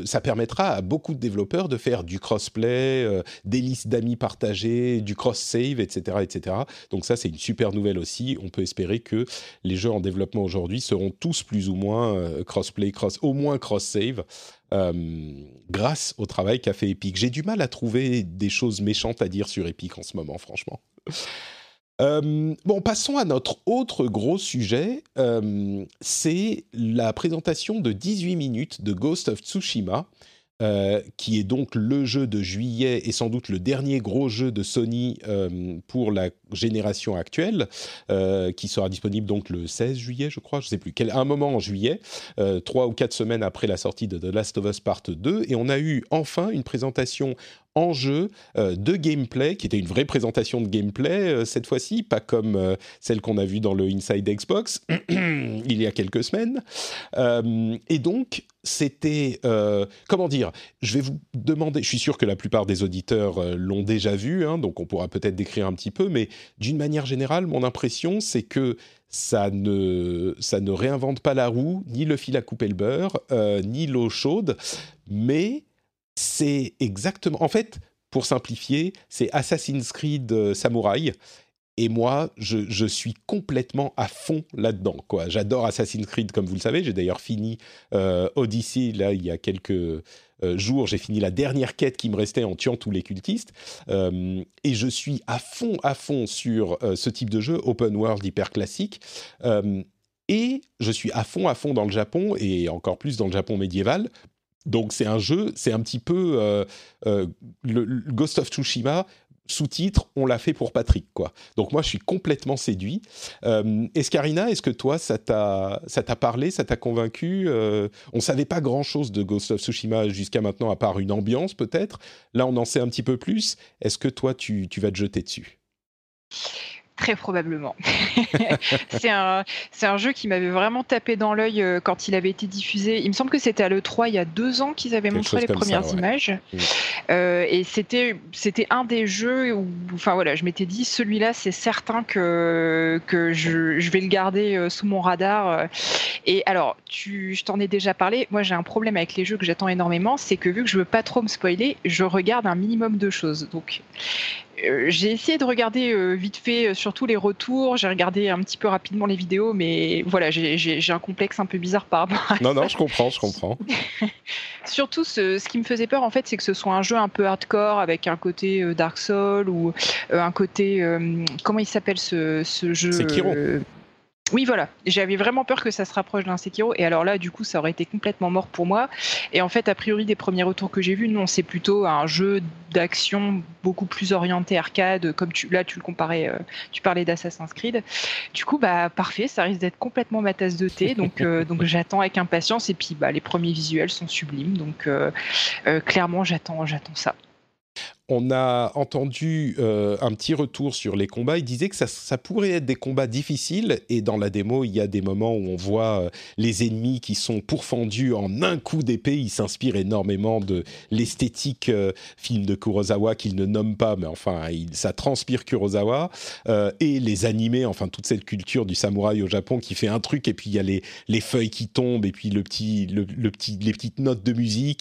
ça permettra à beaucoup de développeurs de faire du crossplay, euh, des listes d'amis partagées, du cross-save, etc., etc. Donc ça, c'est une super nouvelle aussi. On peut espérer que les jeux en développement aujourd'hui seront tous plus ou moins euh, crossplay, cross, au moins cross-save, euh, grâce au travail qu'a fait Epic. J'ai du mal à trouver des choses méchantes à dire sur Epic en ce moment, franchement. Euh, bon, passons à notre autre gros sujet. Euh, c'est la présentation de 18 minutes de Ghost of Tsushima, euh, qui est donc le jeu de juillet et sans doute le dernier gros jeu de Sony euh, pour la génération actuelle, euh, qui sera disponible donc le 16 juillet, je crois, je ne sais plus, un moment en juillet, trois ou quatre semaines après la sortie de The Last of Us Part 2, et on a eu enfin une présentation en jeu de gameplay, qui était une vraie présentation de gameplay cette fois-ci, pas comme celle qu'on a vue dans le Inside Xbox il y a quelques semaines. et donc, c'était euh, comment dire Je vais vous demander. Je suis sûr que la plupart des auditeurs euh, l'ont déjà vu, hein, donc on pourra peut-être décrire un petit peu. Mais d'une manière générale, mon impression, c'est que ça ne ça ne réinvente pas la roue, ni le fil à couper le beurre, euh, ni l'eau chaude, mais c'est exactement. En fait, pour simplifier, c'est Assassin's Creed Samurai et moi, je, suis complètement à fond là-dedans. J'adore Assassin's Creed, comme vous le savez. J'ai d'ailleurs fini euh, Odyssey, là, il y a quelques euh, jours. J'ai fini la dernière quête qui me restait en tuant tous les cultistes. Euh, et je suis à fond, à fond sur ce type de jeu, open world, hyper classique. et je suis à fond, à fond dans le Japon, et encore plus dans le Japon médiéval. Donc c'est un jeu, c'est un petit peu le, Ghost of Tsushima sous-titres, on l'a fait pour Patrick, quoi. Donc moi, je suis complètement séduit. Euh, Escarina, est-ce que toi, ça t'a, ça parlé, ça t'a convaincu euh, On savait pas grand-chose de Ghost of Tsushima jusqu'à maintenant, à part une ambiance peut-être. Là, on en sait un petit peu plus. Est-ce que toi, tu, tu vas te jeter dessus? Très probablement. c'est un, un, jeu qui m'avait vraiment tapé dans l'œil euh, quand il avait été diffusé. Il me semble que c'était à l'E3 il y a deux ans qu'ils avaient montré les premières images. Euh, et c'était, c'était un des jeux où, enfin voilà, je m'étais dit, celui-là, c'est certain que, que je, je, vais le garder euh, sous mon radar. Et alors, tu, je t'en ai déjà parlé. Moi, j'ai un problème avec les jeux que j'attends énormément, c'est que vu que je veux pas trop me spoiler, je regarde un minimum de choses. Donc, j'ai essayé de regarder euh, vite fait euh, surtout les retours, j'ai regardé un petit peu rapidement les vidéos, mais voilà, j'ai un complexe un peu bizarre par rapport à Non, non, je comprends, je comprends. surtout, ce, ce, qui me faisait peur, en fait, c'est que ce soit un jeu un peu hardcore avec un côté Dark Souls ou un côté. comment il s'appelle ce, ce jeu Sekiro. Oui, voilà. J'avais vraiment peur que ça se rapproche d'un Sekiro. Et alors là, du coup, ça aurait été complètement mort pour moi. Et en fait, a priori, des premiers retours que j'ai vus, non, c'est plutôt un jeu d'action beaucoup plus orienté arcade. Comme tu, là, tu le comparais, euh, tu parlais d'Assassin's Creed. Du coup, bah, parfait. Ça risque d'être complètement ma tasse de thé. Donc, euh, donc j'attends avec impatience. Et puis, bah, les premiers visuels sont sublimes. Donc, euh, clairement, j'attends, j'attends ça on a entendu euh, un petit retour sur les combats. Il disait que ça, pourrait être des combats difficiles. Et dans la démo, il y a des moments où on voit euh, les ennemis qui sont pourfendus en un coup d'épée. Il s'inspire énormément de l'esthétique euh, film de Kurosawa qu'il ne nomme pas, mais enfin, ça transpire Kurosawa. et les animés, enfin, toute cette culture du samouraï au Japon qui fait un truc et puis il y a les, feuilles qui tombent et puis petit, les petites notes de musique.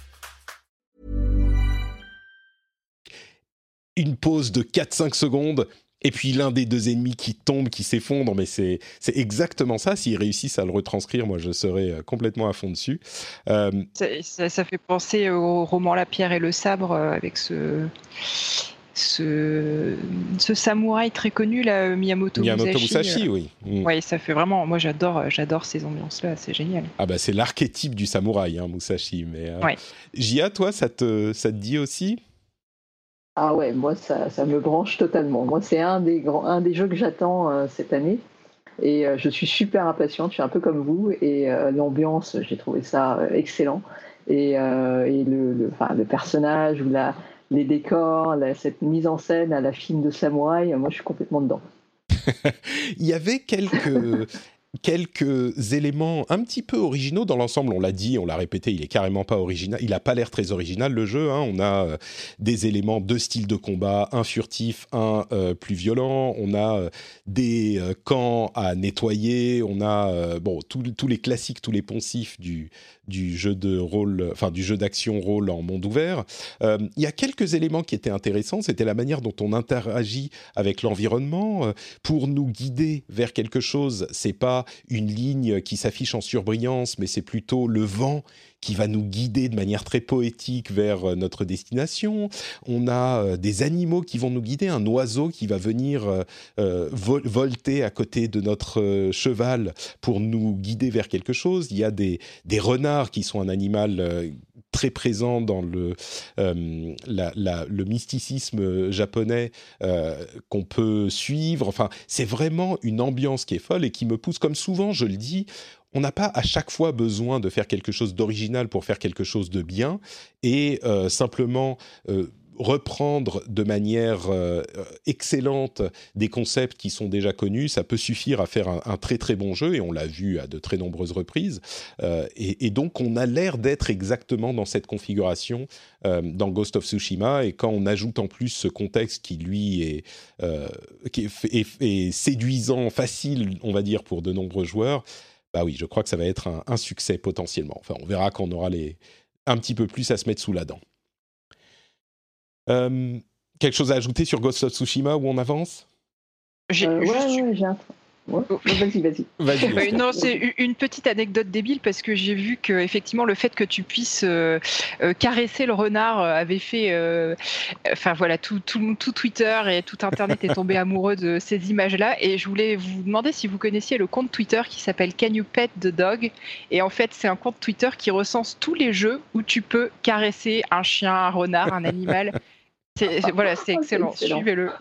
Une pause de 4-5 secondes et puis l'un des deux ennemis qui tombe, qui s'effondre, mais c'est exactement ça. S'ils réussissent à le retranscrire, moi je serais euh, complètement à fond dessus. Euh, ça, fait penser au roman La pierre et le sabre euh, avec ce, ce, ce samouraï très connu, là, Miyamoto, Miyamoto Musashi. oui. Mm. Oui, ça fait vraiment. Moi j'adore j'adore ces ambiances-là, c'est génial. Ah bah c'est l'archétype du samouraï, hein, Musashi. Mais, ouais. Jia, toi, ça te, ça te dit aussi? Ah ouais, moi ça, me branche totalement. Moi c'est un des jeux que j'attends euh, cette année et euh, je suis super impatiente. Je suis un peu comme vous et euh, l'ambiance, j'ai trouvé ça excellent et, le, personnage ou la, les décors, cette mise en scène à la film de samouraï, moi je suis complètement dedans. Il y avait quelques quelques éléments un petit peu originaux dans l'ensemble. On l'a dit, on l'a répété, il est carrément pas original. Il a pas l'air très original le jeu. Hein. On a euh, des éléments, deux styles de combat, un furtif, un euh, plus violent. On a euh, des camps à nettoyer. On a bon tous les classiques, tous les poncifs du du jeu de rôle, enfin du jeu d'action rôle en monde ouvert. Il y a quelques éléments qui étaient intéressants. C'était la manière dont on interagit avec l'environnement pour nous guider vers quelque chose. C'est pas une ligne qui s'affiche en surbrillance, mais c'est plutôt le vent qui va nous guider de manière très poétique vers euh, notre destination. On a euh, des animaux qui vont nous guider, un oiseau qui va venir euh, volter à côté de notre cheval pour nous guider vers quelque chose. Il y a des, renards qui sont un animal très présent dans le, mysticisme japonais qu'on peut suivre. Enfin, c'est vraiment une ambiance qui est folle et qui me pousse, comme souvent je le dis, on n'a pas à chaque fois besoin de faire quelque chose d'original pour faire quelque chose de bien et euh, simplement reprendre de manière euh, excellente des concepts qui sont déjà connus, ça peut suffire à faire un, très très bon jeu, et on l'a vu à de très nombreuses reprises. Euh, et, donc on a l'air d'être exactement dans cette configuration euh, dans Ghost of Tsushima, et quand on ajoute en plus ce contexte qui lui est, qui est, séduisant, facile, on va dire, pour de nombreux joueurs, bah oui, je crois que ça va être un, un succès potentiellement. Enfin, on verra quand on aura les, un petit peu plus à se mettre sous la dent. Euh, quelque chose à ajouter sur Ghost of Tsushima où on avance? J'ai, euh, ouais, un... vas-y, vas-y. non, c'est une petite anecdote débile parce que j'ai vu que effectivement le fait que tu puisses euh, caresser le renard avait fait, enfin voilà, tout, tout, tout, Twitter et tout Internet est tombé amoureux de ces images-là. Et je voulais vous demander si vous connaissiez le compte Twitter qui s'appelle Can You Pet the Dog? Et en fait, c'est un compte Twitter qui recense tous les jeux où tu peux caresser un chien, un renard, un animal. voilà, c'est excellent. Suivez-le.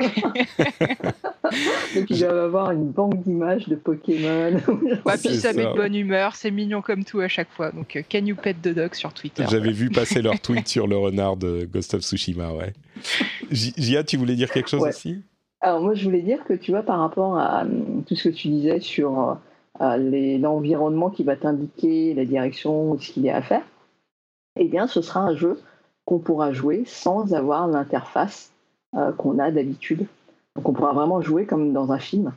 Donc il va avoir une banque d'images de Pokémon. ouais, puis ça, met de bonne humeur, c'est mignon comme tout à chaque fois. Donc euh, Can You Pet the Dog sur Twitter. J'avais vu passer leur tweet sur le renard de Ghost of Tsushima, ouais. Gia, tu voulais dire quelque chose aussi? Alors moi je voulais dire que tu vois par rapport à hum, tout ce que tu disais sur euh, l'environnement qui va t'indiquer la direction, ce qu'il y a à faire, eh bien ce sera un jeu qu'on pourra jouer sans avoir l'interface euh, qu'on a d'habitude. Donc on pourra vraiment jouer comme dans un film.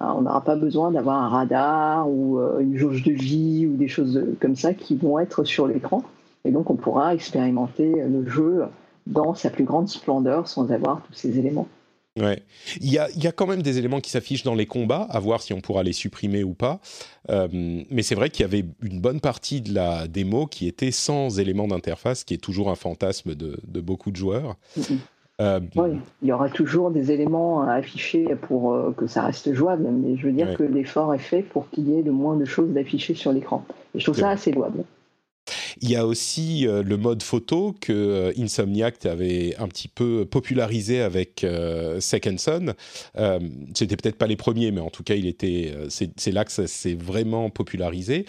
on n'aura pas besoin d'avoir un radar ou euh, une jauge de vie ou des choses comme ça qui vont être sur l'écran. Et donc on pourra expérimenter le jeu dans sa plus grande splendeur sans avoir tous ces éléments. Ouais. Il y a, il y a quand même des éléments qui s'affichent dans les combats, à voir si on pourra les supprimer ou pas. Euh, mais c'est vrai qu'il y avait une bonne partie de la démo qui était sans éléments d'interface, qui est toujours un fantasme de, de beaucoup de joueurs. Euh, oui, il y aura toujours des éléments affichés pour euh, que ça reste jouable, mais je veux dire que l'effort est fait pour qu'il y ait le moins de choses d'affichées sur l'écran. Et je trouve ça assez louable. Il y a aussi euh, le mode photo que euh, Insomniac avait un petit peu popularisé avec euh, Second Son. C'était peut-être pas les premiers, mais en tout cas, il était. C'est là que ça s'est vraiment popularisé.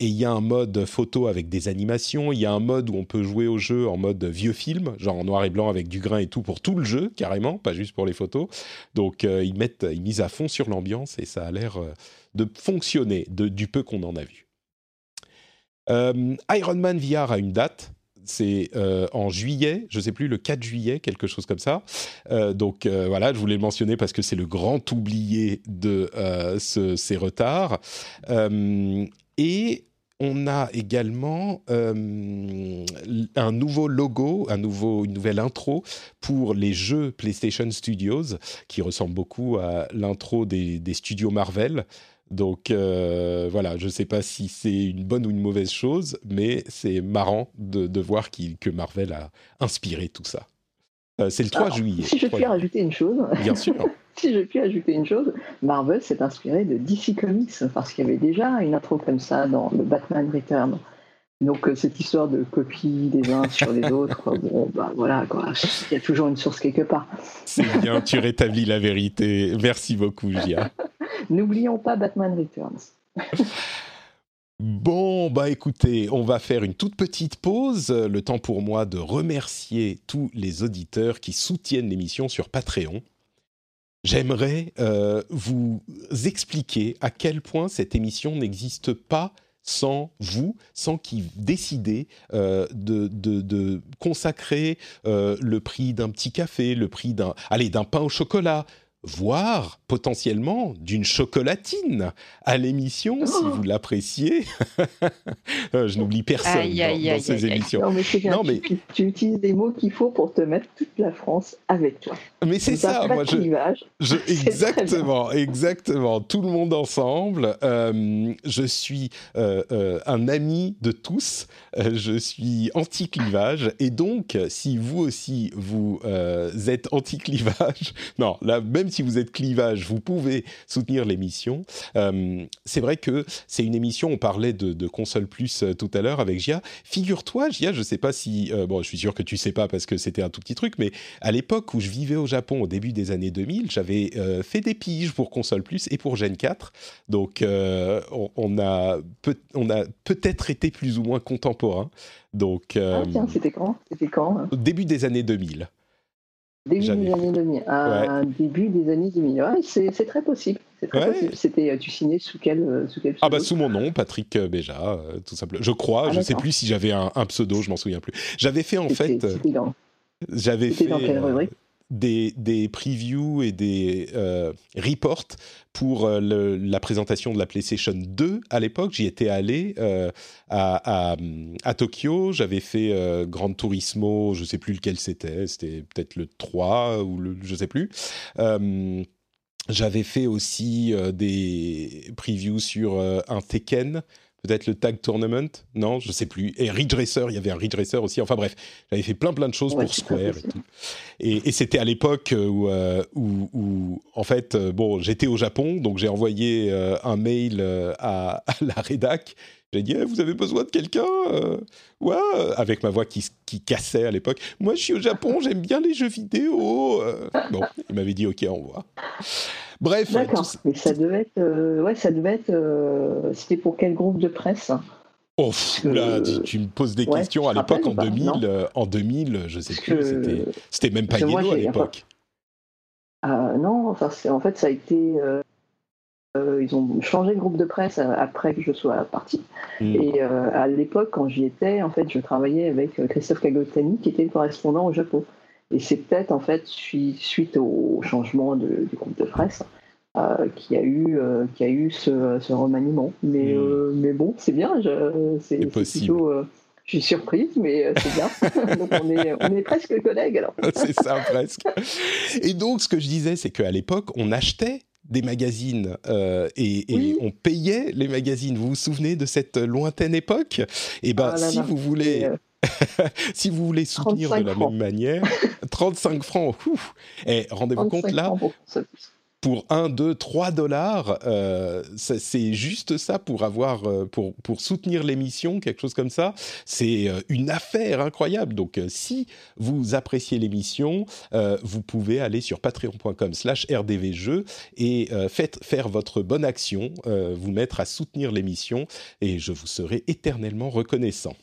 Et il y a un mode photo avec des animations. Il y a un mode où on peut jouer au jeu en mode vieux film, genre en noir et blanc avec du grain et tout pour tout le jeu carrément, pas juste pour les photos. Donc ils mettent, ils misent à fond sur l'ambiance et ça a l'air de fonctionner du peu qu'on en a vu. Euh, Iron Man VR a une date. C'est euh, en juillet, je ne sais plus, le 4 juillet, quelque chose comme ça. Euh, donc voilà, je voulais le mentionner parce que c'est le grand oublié de ces retards. et on a également un nouveau logo, un nouveau, une nouvelle intro pour les jeux PlayStation Studios, qui ressemble beaucoup à l'intro des, des, studios Marvel. Donc euh, voilà, je ne sais pas si c'est une bonne ou une mauvaise chose, mais c'est marrant de, voir que Marvel a inspiré tout ça. Euh, c'est le 3 juillet. Si je puis rajouter une chose. Bien sûr. si je puis ajouter une chose, Marvel s'est inspiré de DC Comics parce qu'il y avait déjà une intro comme ça dans le Batman Return. Donc euh, cette histoire de copie des uns sur les autres, bon bah voilà quoi, il y a toujours une source quelque part. C'est bien, tu rétablis la vérité. Merci beaucoup, Gia. N'oublions pas Batman Returns. Bon, bah écoutez, on va faire une toute petite pause, le temps pour moi de remercier tous les auditeurs qui soutiennent l'émission sur Patreon. J'aimerais euh, vous expliquer à quel point cette émission n'existe pas sans vous, sans qui décidez euh, de, consacrer euh, le prix d'un petit café, le prix d'un, allez, d'un pain au chocolat, voire potentiellement d'une chocolatine à l'émission si Oh. vous l'appréciez. Euh, Je n'oublie personne Aïe, dans, aïe, dans aïe, ces aïe, aïe. émissions. Non, mais c'est bien. Non, tu- mais- Tu, tu utilises des mots qu'il faut pour te mettre toute la France avec toi. Mais c'est ça, moi je, exactement, exactement. Tout le monde ensemble. Euh, je suis euh, euh, un ami de tous. Je suis anti-clivage. Et donc, si vous aussi, vous euh, êtes anti-clivage, non, là, même si vous êtes clivage, vous pouvez soutenir l'émission. Euh, c'est vrai que c'est une émission, on parlait de, de Console Plus euh, tout à l'heure avec Gia. Figure-toi, Gia, je sais pas si... euh, bon, je suis sûr que tu sais pas parce que c'était un tout petit truc, mais à l'époque où je vivais au Japon, au début des années 2000, j'avais euh, fait des piges pour Console Plus et pour Gen 4. Donc, on, on a peut, on a peut-être été plus ou moins contemporains. Donc, Ah, tiens, c'était quand? C'était quand hein? au début des années 2000. Début des années 2000. Ah, Début des années 2000. Ouais, c'est très possible. Ouais. C'était, euh, tu signais sous quel, euh, sous quel Ah bah pseudo? sous mon nom, Patrick euh, Béja, tout simplement. Je crois, Ah, je sais d'accord. plus si j'avais un, un pseudo, je m'en souviens plus. J'avais fait en fait, c'était dans- j'avais fait dans quelle rubrique? Des, des previews et des euh, reports pour euh, la présentation de la PlayStation 2 à l'époque. J'y étais allé euh, à, à, Tokyo. J'avais fait euh, Gran Turismo, je sais plus lequel c'était. C'était peut-être le 3 ou le, je sais plus. J'avais fait aussi des previews sur un Tekken, peut-être le Tag Tournament, non, je sais plus. Et Ridge Racer, il y avait un Ridge Racer aussi. Enfin bref, j'avais fait plein plein de choses Ouais, pour Square et tout. Et, et c'était à l'époque où, euh, où, où, en fait, euh, bon, j'étais au Japon, donc j'ai envoyé euh, un mail euh, à, à la rédac. J'ai dit, Eh, vous avez besoin de quelqu'un euh, Ouais, euh, avec ma voix qui, qui cassait à l'époque. Moi, je suis au Japon, j'aime bien les jeux vidéo. euh. Bon, il m'avait dit, ok, on voit. Bref, D'accord. Mais ça devait être. euh, ouais, ça devait être. C'était pour quel groupe de presse? Oh, oula, tu, tu me poses des ouais, questions. À l'époque, en rappelles ou pas? 2000, euh, en 2000, je sais plus, que- c'était, c'était même pas Yellow à l'époque. Ah, non, enfin, en fait, ça a été. euh, ils ont changé de groupe de presse euh, après que je sois partie. Mm. Et euh, à l'époque, quand j'y étais, en fait, je travaillais avec euh, Christophe Kagotani, qui était correspondant au Japon. Et c'est peut-être, en fait, sui- suite au changement de- du groupe de presse, euh, qu'il y a eu, euh, qu'il y a eu ce, ce remaniement. Mais, Mm. euh, mais bon, c'est bien. je- C'est c'est possible. plutôt. euh, je suis surprise, mais euh, c'est bien. Donc on est, on est presque collègues alors. c'est ça presque. Et donc, ce que je disais, c'est qu'à l'époque, on achetait des magazines euh, et, et Oui. on payait les magazines. Vous vous souvenez de cette lointaine époque? Et ben, Ah là si là. vous voulez, euh, si vous voulez soutenir de 35 la francs. même manière, 35 francs. ouf. Et rendez-vous compte 35 là, francs pour ça. pour 1, 2, 3 dollars, euh, c'est juste ça pour avoir, euh, pour, pour soutenir l'émission, quelque chose comme ça. C'est euh, une affaire incroyable. Donc, si vous appréciez l'émission, euh, vous pouvez aller sur patreon.com slash rdvjeux et euh, faites faire votre bonne action, vous mettre à soutenir l'émission et je vous serai éternellement reconnaissant.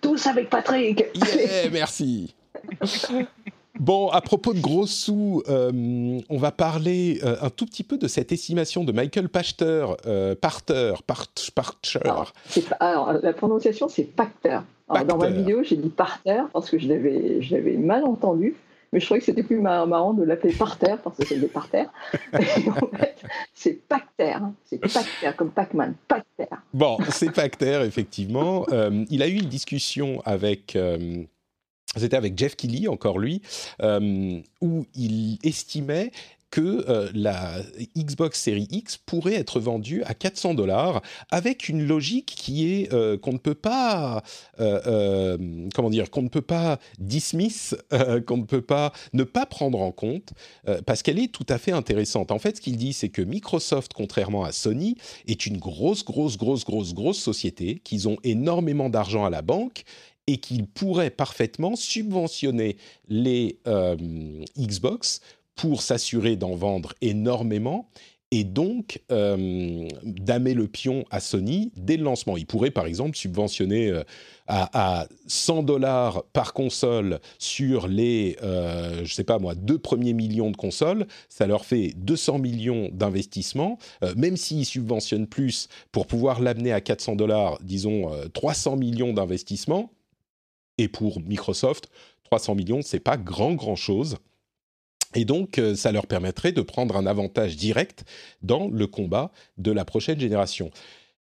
Tous avec Patrick. Yeah, merci. Bon, à propos de gros sous, euh, on va parler euh, un tout petit peu de cette estimation de Michael Pachter, euh, Parter, Part- Parcher. Alors, c'est pas- alors, la prononciation, c'est Pacter. Alors, dans ma vidéo, j'ai dit Parter parce que je l'avais, mal entendu. Mais je trouvais que c'était plus mar- marrant de l'appeler Parter parce que c'est des parterres. Et en fait, c'est Pacter. hein. C'est Pacter, comme Pac-Man. Pacter. Bon, c'est Pacter, effectivement. Euh, il a eu une discussion avec. C'était avec Jeff Keighley, encore lui, euh, où il estimait que euh, la Xbox Series X pourrait être vendue à 400 dollars avec une logique qui est euh, qu'on ne peut pas euh, comment dire qu'on ne peut pas dismiss qu'on ne peut pas ne pas prendre en compte parce qu'elle est tout à fait intéressante. En fait, ce qu'il dit, c'est que Microsoft, contrairement à Sony, est une grosse, grosse, grosse, grosse, grosse société, qu'ils ont énormément d'argent à la banque et qu'ils pourraient parfaitement subventionner les euh, Xbox pour s'assurer d'en vendre énormément et donc euh, damer le pion à Sony dès le lancement. Ils pourraient par exemple subventionner euh, à, à 100 dollars par console sur les, euh, je sais pas moi, deux premiers millions de consoles, ça leur fait 200 millions d'investissements, euh, même s'ils subventionnent plus pour pouvoir l'amener à 400 dollars, disons euh, 300 millions d'investissements, et pour Microsoft, 300 millions, c'est pas grand grand chose. Et donc, euh, ça leur permettrait de prendre un avantage direct dans le combat de la prochaine génération.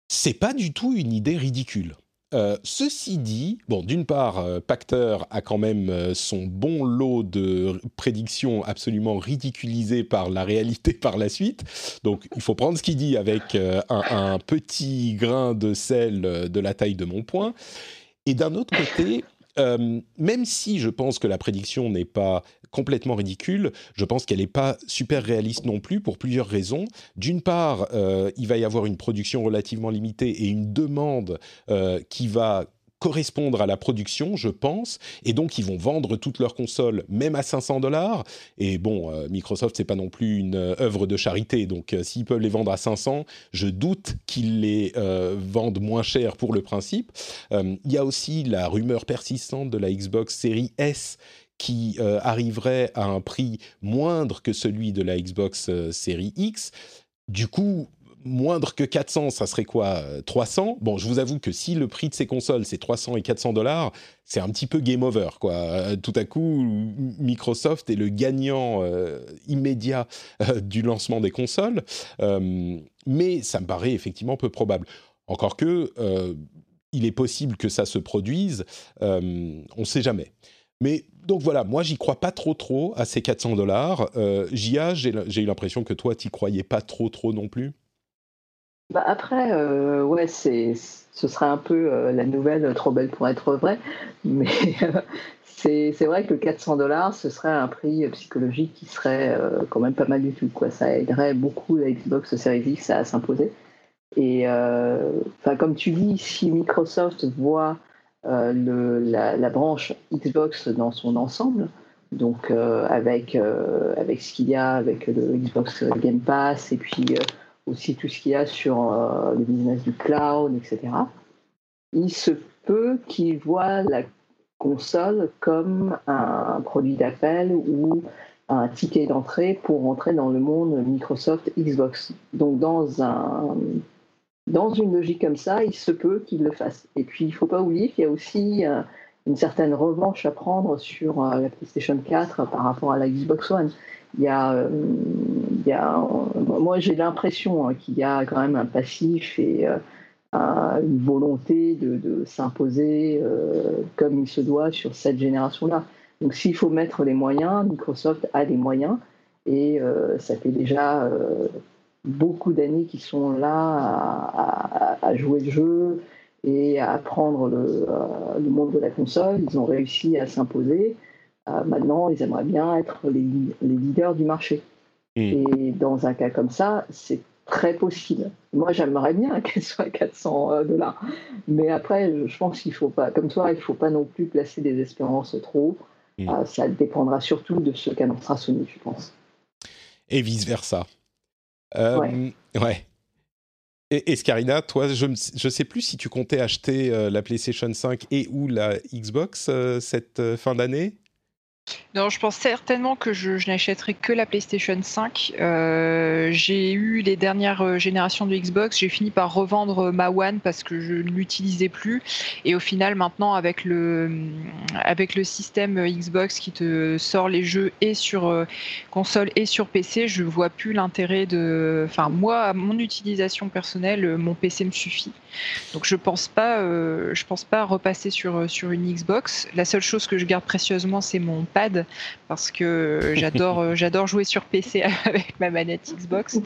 C'est pas du tout une idée ridicule. Euh, ceci dit, bon, d'une part, euh, Pacter a quand même son bon lot de prédictions absolument ridiculisées par la réalité par la suite. Donc, il faut prendre ce qu'il dit avec un, un, petit grain de sel de la taille de mon poing. Et d'un autre côté, euh, même si je pense que la prédiction n'est pas complètement ridicule, je pense qu'elle n'est pas super réaliste non plus pour plusieurs raisons. D'une part, euh, il va y avoir une production relativement limitée et une demande euh, qui va correspondre à la production, je pense, et donc ils vont vendre toutes leurs consoles, même à 500 dollars. Et bon, euh, Microsoft c'est pas non plus une euh, œuvre de charité, donc euh, s'ils peuvent les vendre à 500, je doute qu'ils les vendent moins cher pour le principe. Il y a aussi la rumeur persistante de la Xbox Series S qui arriverait à un prix moindre que celui de la Xbox Series X. Du coup, moindre que 400, ça serait quoi 300 Bon, je vous avoue que si le prix de ces consoles, c'est 300 et 400 dollars, c'est un petit peu game over, quoi. Euh, tout à coup, Microsoft est le gagnant euh, immédiat euh, du lancement des consoles, mais ça me paraît effectivement peu probable. Encore que, il est possible que ça se produise, on ne sait jamais. Mais donc voilà, moi j'y crois pas trop trop à ces 400 dollars. Jia, j'ai eu l'impression que toi t'y croyais pas trop trop non plus. Bah après, euh, ouais, c'est, ce serait un peu euh, la nouvelle trop belle pour être vraie, mais c'est, c'est vrai que 400 dollars, ce serait un prix psychologique qui serait euh, quand même pas mal du tout. Quoi. Ça aiderait beaucoup la Xbox Series X à s'imposer. Et enfin, comme tu dis, si Microsoft voit le, la, la, branche Xbox dans son ensemble, donc avec, avec ce qu'il y a avec le Xbox Game Pass et puis aussi tout ce qu'il y a sur euh, le business du cloud, etc. Il se peut qu'ils voient la console comme un produit d'appel ou un ticket d'entrée pour rentrer dans le monde Microsoft Xbox. Donc dans un dans une logique comme ça, il se peut qu'ils le fassent. Et puis il ne faut pas oublier qu'il y a aussi euh, une certaine revanche à prendre sur euh, la PlayStation 4 par rapport à la Xbox One. A, il y a moi, j'ai l'impression hein, qu'il y a quand même un passif et euh, une volonté de, s'imposer euh, comme il se doit sur cette génération-là. Donc, s'il faut mettre les moyens, Microsoft a les moyens et euh, ça fait déjà beaucoup d'années qu'ils sont là à, jouer le jeu et à apprendre le, le, monde de la console. Ils ont réussi à s'imposer. Maintenant, ils aimeraient bien être les, les leaders du marché. Mm. Et dans un cas comme ça, c'est très possible. Moi, j'aimerais bien qu'elle soit à 400 euh, dollars. Mais après, je pense qu'il faut pas, comme toi, il ne faut pas non plus placer des espérances trop. Mm. Euh, ça dépendra surtout de ce qu'annoncera Sony, je pense. Et vice-versa. Euh, ouais. Et, Scarina, toi, je ne sais plus si tu comptais acheter la PlayStation 5 et ou la Xbox cette fin d'année? Non, je pense certainement que je, n'achèterai que la PlayStation 5. Euh, j'ai eu les dernières euh, générations de Xbox. J'ai fini par revendre ma One parce que je ne l'utilisais plus. Et au final, maintenant, avec le, avec le système Xbox qui te sort les jeux et sur euh, console et sur PC, je vois plus l'intérêt de. Enfin, moi, à mon utilisation personnelle, mon PC me suffit. Donc, je pense pas, je pense pas repasser sur, sur une Xbox. La seule chose que je garde précieusement, c'est mon parce que j'adore euh, j'adore jouer sur PC avec ma manette Xbox.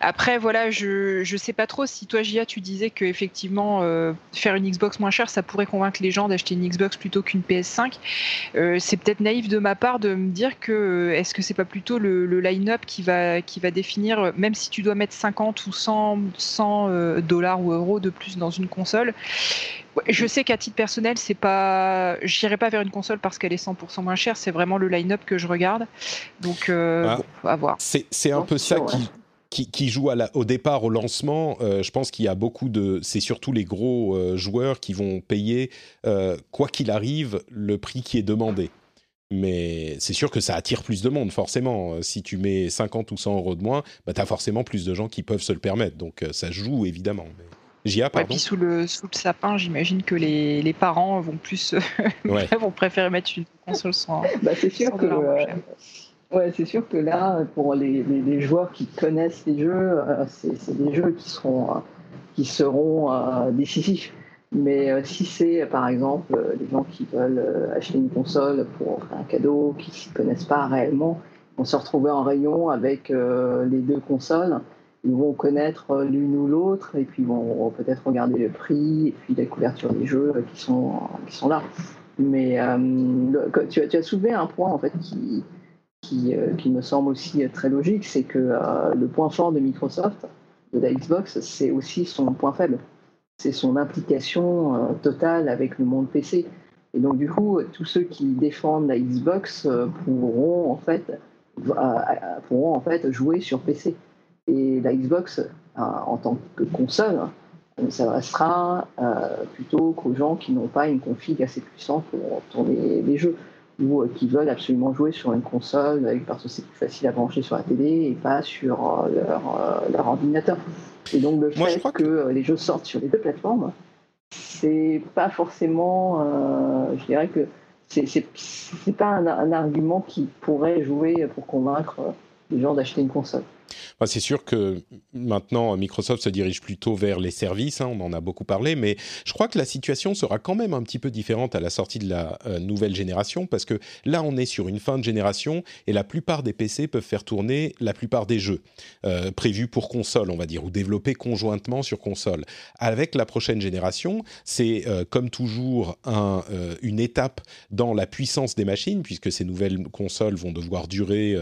Après voilà, je je sais pas trop si toi Gia tu disais que effectivement euh, faire une Xbox moins chère ça pourrait convaincre les gens d'acheter une Xbox plutôt qu'une PS5. Euh, c'est peut-être naïf de ma part de me dire que est-ce que c'est pas plutôt le, le line-up qui va qui va définir même si tu dois mettre 50 ou 100 100 dollars ou euros de plus dans une console je sais qu'à titre personnel, c'est pas, j'irai pas vers une console parce qu'elle est 100% moins chère. C'est vraiment le line-up que je regarde. Donc, euh, ah. à voir. C'est un peu ça qui, qui, joue à la, au départ, au lancement. Euh, je pense qu'il y a beaucoup de. C'est surtout les gros euh, joueurs qui vont payer, quoi qu'il arrive, le prix qui est demandé. Mais c'est sûr que ça attire plus de monde, forcément. Si tu mets 50 ou 100 euros de moins, bah, tu as forcément plus de gens qui peuvent se le permettre. Donc ça joue, évidemment. Et puis sous le, sous le sapin, j'imagine que les, les, parents vont plus vont préférer mettre une console sans. Bah, c'est sûr que Ouais, c'est sûr que là, pour les, les, joueurs qui connaissent les jeux, c'est des jeux qui seront, qui seront décisifs. Mais si c'est par exemple des gens qui veulent acheter une console pour un cadeau, qui ne s'y connaissent pas réellement, vont se retrouver en rayon avec les deux consoles ils vont connaître l'une ou l'autre et puis vont peut-être regarder le prix et puis la couverture des jeux qui sont, qui sont là. Mais euh, tu, as, soulevé un point en fait qui, qui, euh, qui me semble aussi très logique, c'est que euh, le point fort de Microsoft, de la Xbox, c'est aussi son point faible. C'est son implication totale avec le monde PC. Et donc du coup, tous ceux qui défendent la Xbox pourront en fait pourront en fait jouer sur PC. Et la Xbox, euh, en tant que console, s'adressera euh, plutôt qu'aux gens qui n'ont pas une config assez puissante pour tourner les jeux ou euh, qui veulent absolument jouer sur une console parce que c'est plus facile à brancher sur la télé et pas sur leur, ordinateur. Et donc le fait que... les jeux sortent sur les deux plateformes, c'est pas forcément, je dirais que c'est pas un, argument qui pourrait jouer pour convaincre les gens d'acheter une console c'est sûr que maintenant, Microsoft se dirige plutôt vers les services, hein, on en a beaucoup parlé, mais je crois que la situation sera quand même un petit peu différente à la sortie de la euh, nouvelle génération, parce que là, on est sur une fin de génération, et la plupart des PC peuvent faire tourner la plupart des jeux euh, prévus pour console, on va dire, ou développés conjointement sur console. Avec la prochaine génération, c'est euh, comme toujours un, une étape dans la puissance des machines, puisque ces nouvelles consoles vont devoir durer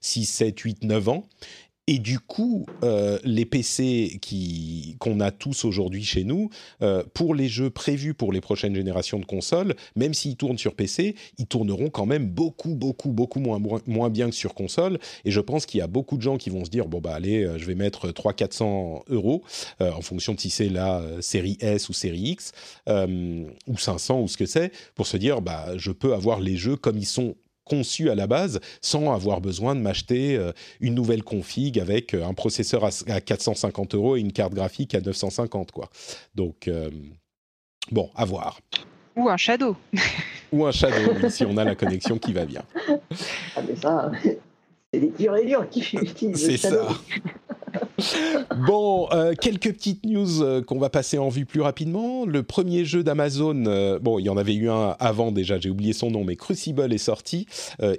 6, 7, 8, 9 ans. Et du coup, euh, les PC qu'on a tous aujourd'hui chez nous, euh, pour les jeux prévus pour les prochaines générations de consoles, même s'ils tournent sur PC, ils tourneront quand même beaucoup, beaucoup, beaucoup moins, moins bien que sur console. Et je pense qu'il y a beaucoup de gens qui vont se dire, bon bah allez, euh, je vais mettre 300-400 euros, en fonction de si c'est la série S ou série X, ou 500 ou ce que c'est, pour se dire, bah je peux avoir les jeux comme ils sont conçu à la base sans avoir besoin de m'acheter euh, une nouvelle config avec euh, un processeur à 450 euros et une carte graphique à 950 quoi. Donc euh, bon, à voir. Ou un Shadow. Ou un Shadow, si on a la connexion qui va bien. Ah mais ça, c'est les durs et durs qui utilisent. C'est ça. Bon, euh, quelques petites news euh, qu'on va passer en vue plus rapidement. Le premier jeu d'Amazon, euh, bon, il y en avait eu un avant déjà, j'ai oublié son nom, mais Crucible est sorti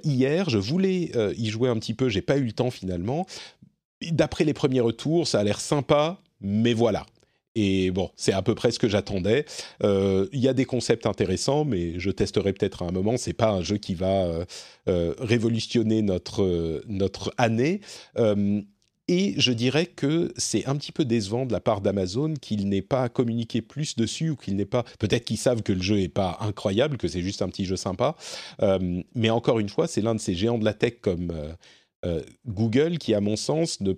hier. Je voulais y jouer un petit peu, j'ai pas eu le temps finalement. D'après les premiers retours, ça a l'air sympa, mais voilà. Et bon, c'est à peu près ce que j'attendais. Il y a des concepts intéressants, mais je testerai peut-être à un moment. C'est pas un jeu qui va révolutionner notre notre année. Et je dirais que c'est un petit peu décevant de la part d'Amazon qu'il n'ait pas communiqué plus dessus ou qu'il n'ait pas. Peut-être qu'ils savent que le jeu n'est pas incroyable, que c'est juste un petit jeu sympa. Euh, mais encore une fois, c'est l'un de ces géants de la tech comme euh, euh, Google qui, à mon sens, ne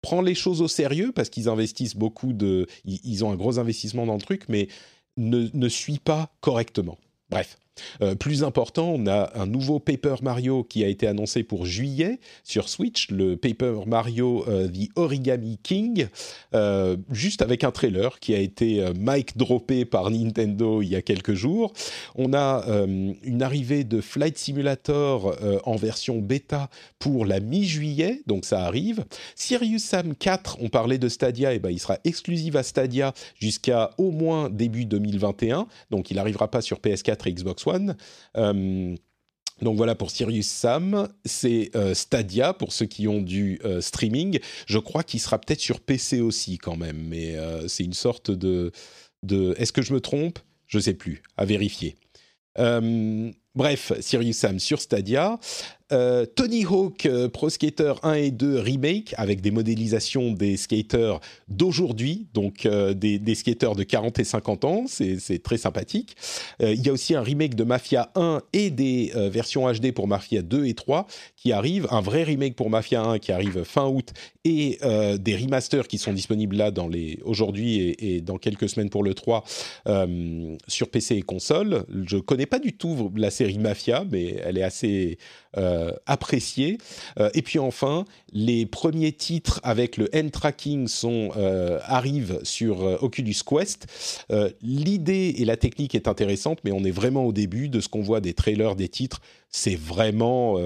prend les choses au sérieux parce qu'ils investissent beaucoup de. Ils, ont un gros investissement dans le truc, mais ne, ne suit pas correctement. Bref. Euh, plus important, on a un nouveau Paper Mario qui a été annoncé pour juillet sur Switch, le Paper Mario euh, The Origami King, euh, juste avec un trailer qui a été mic droppé par Nintendo il y a quelques jours. On a une arrivée de Flight Simulator en version bêta pour la mi-juillet, donc ça arrive. Sirius Sam 4, on parlait de Stadia, et eh ben il sera exclusif à Stadia jusqu'à au moins début 2021, donc il n'arrivera pas sur PS4 et Xbox Euh, donc voilà pour Sirius Sam, c'est euh, Stadia pour ceux qui ont du euh, streaming. Je crois qu'il sera peut-être sur PC aussi quand même, mais c'est une sorte de. Est-ce que je me trompe? Je sais plus, à vérifier. bref, Sirius Sam sur Stadia. Euh, Tony Hawk euh, Pro Skater 1 et 2 remake avec des modélisations des skaters d'aujourd'hui, donc euh, des, skaters de 40 et 50 ans, c'est très sympathique. il y a aussi un remake de Mafia 1 et des versions HD pour Mafia 2 et 3 qui arrivent, un vrai remake pour Mafia 1 qui arrive fin août et des remasters qui sont disponibles là aujourd'hui et, dans quelques semaines pour le 3 sur PC et console. Je connais pas du tout la série Mafia, mais elle est assez apprécié. Euh, et puis enfin, les premiers titres avec le hand tracking sont euh, arrivent sur Oculus Quest. L'idée et la technique est intéressante, mais on est vraiment au début de ce qu'on voit des trailers des titres. C'est vraiment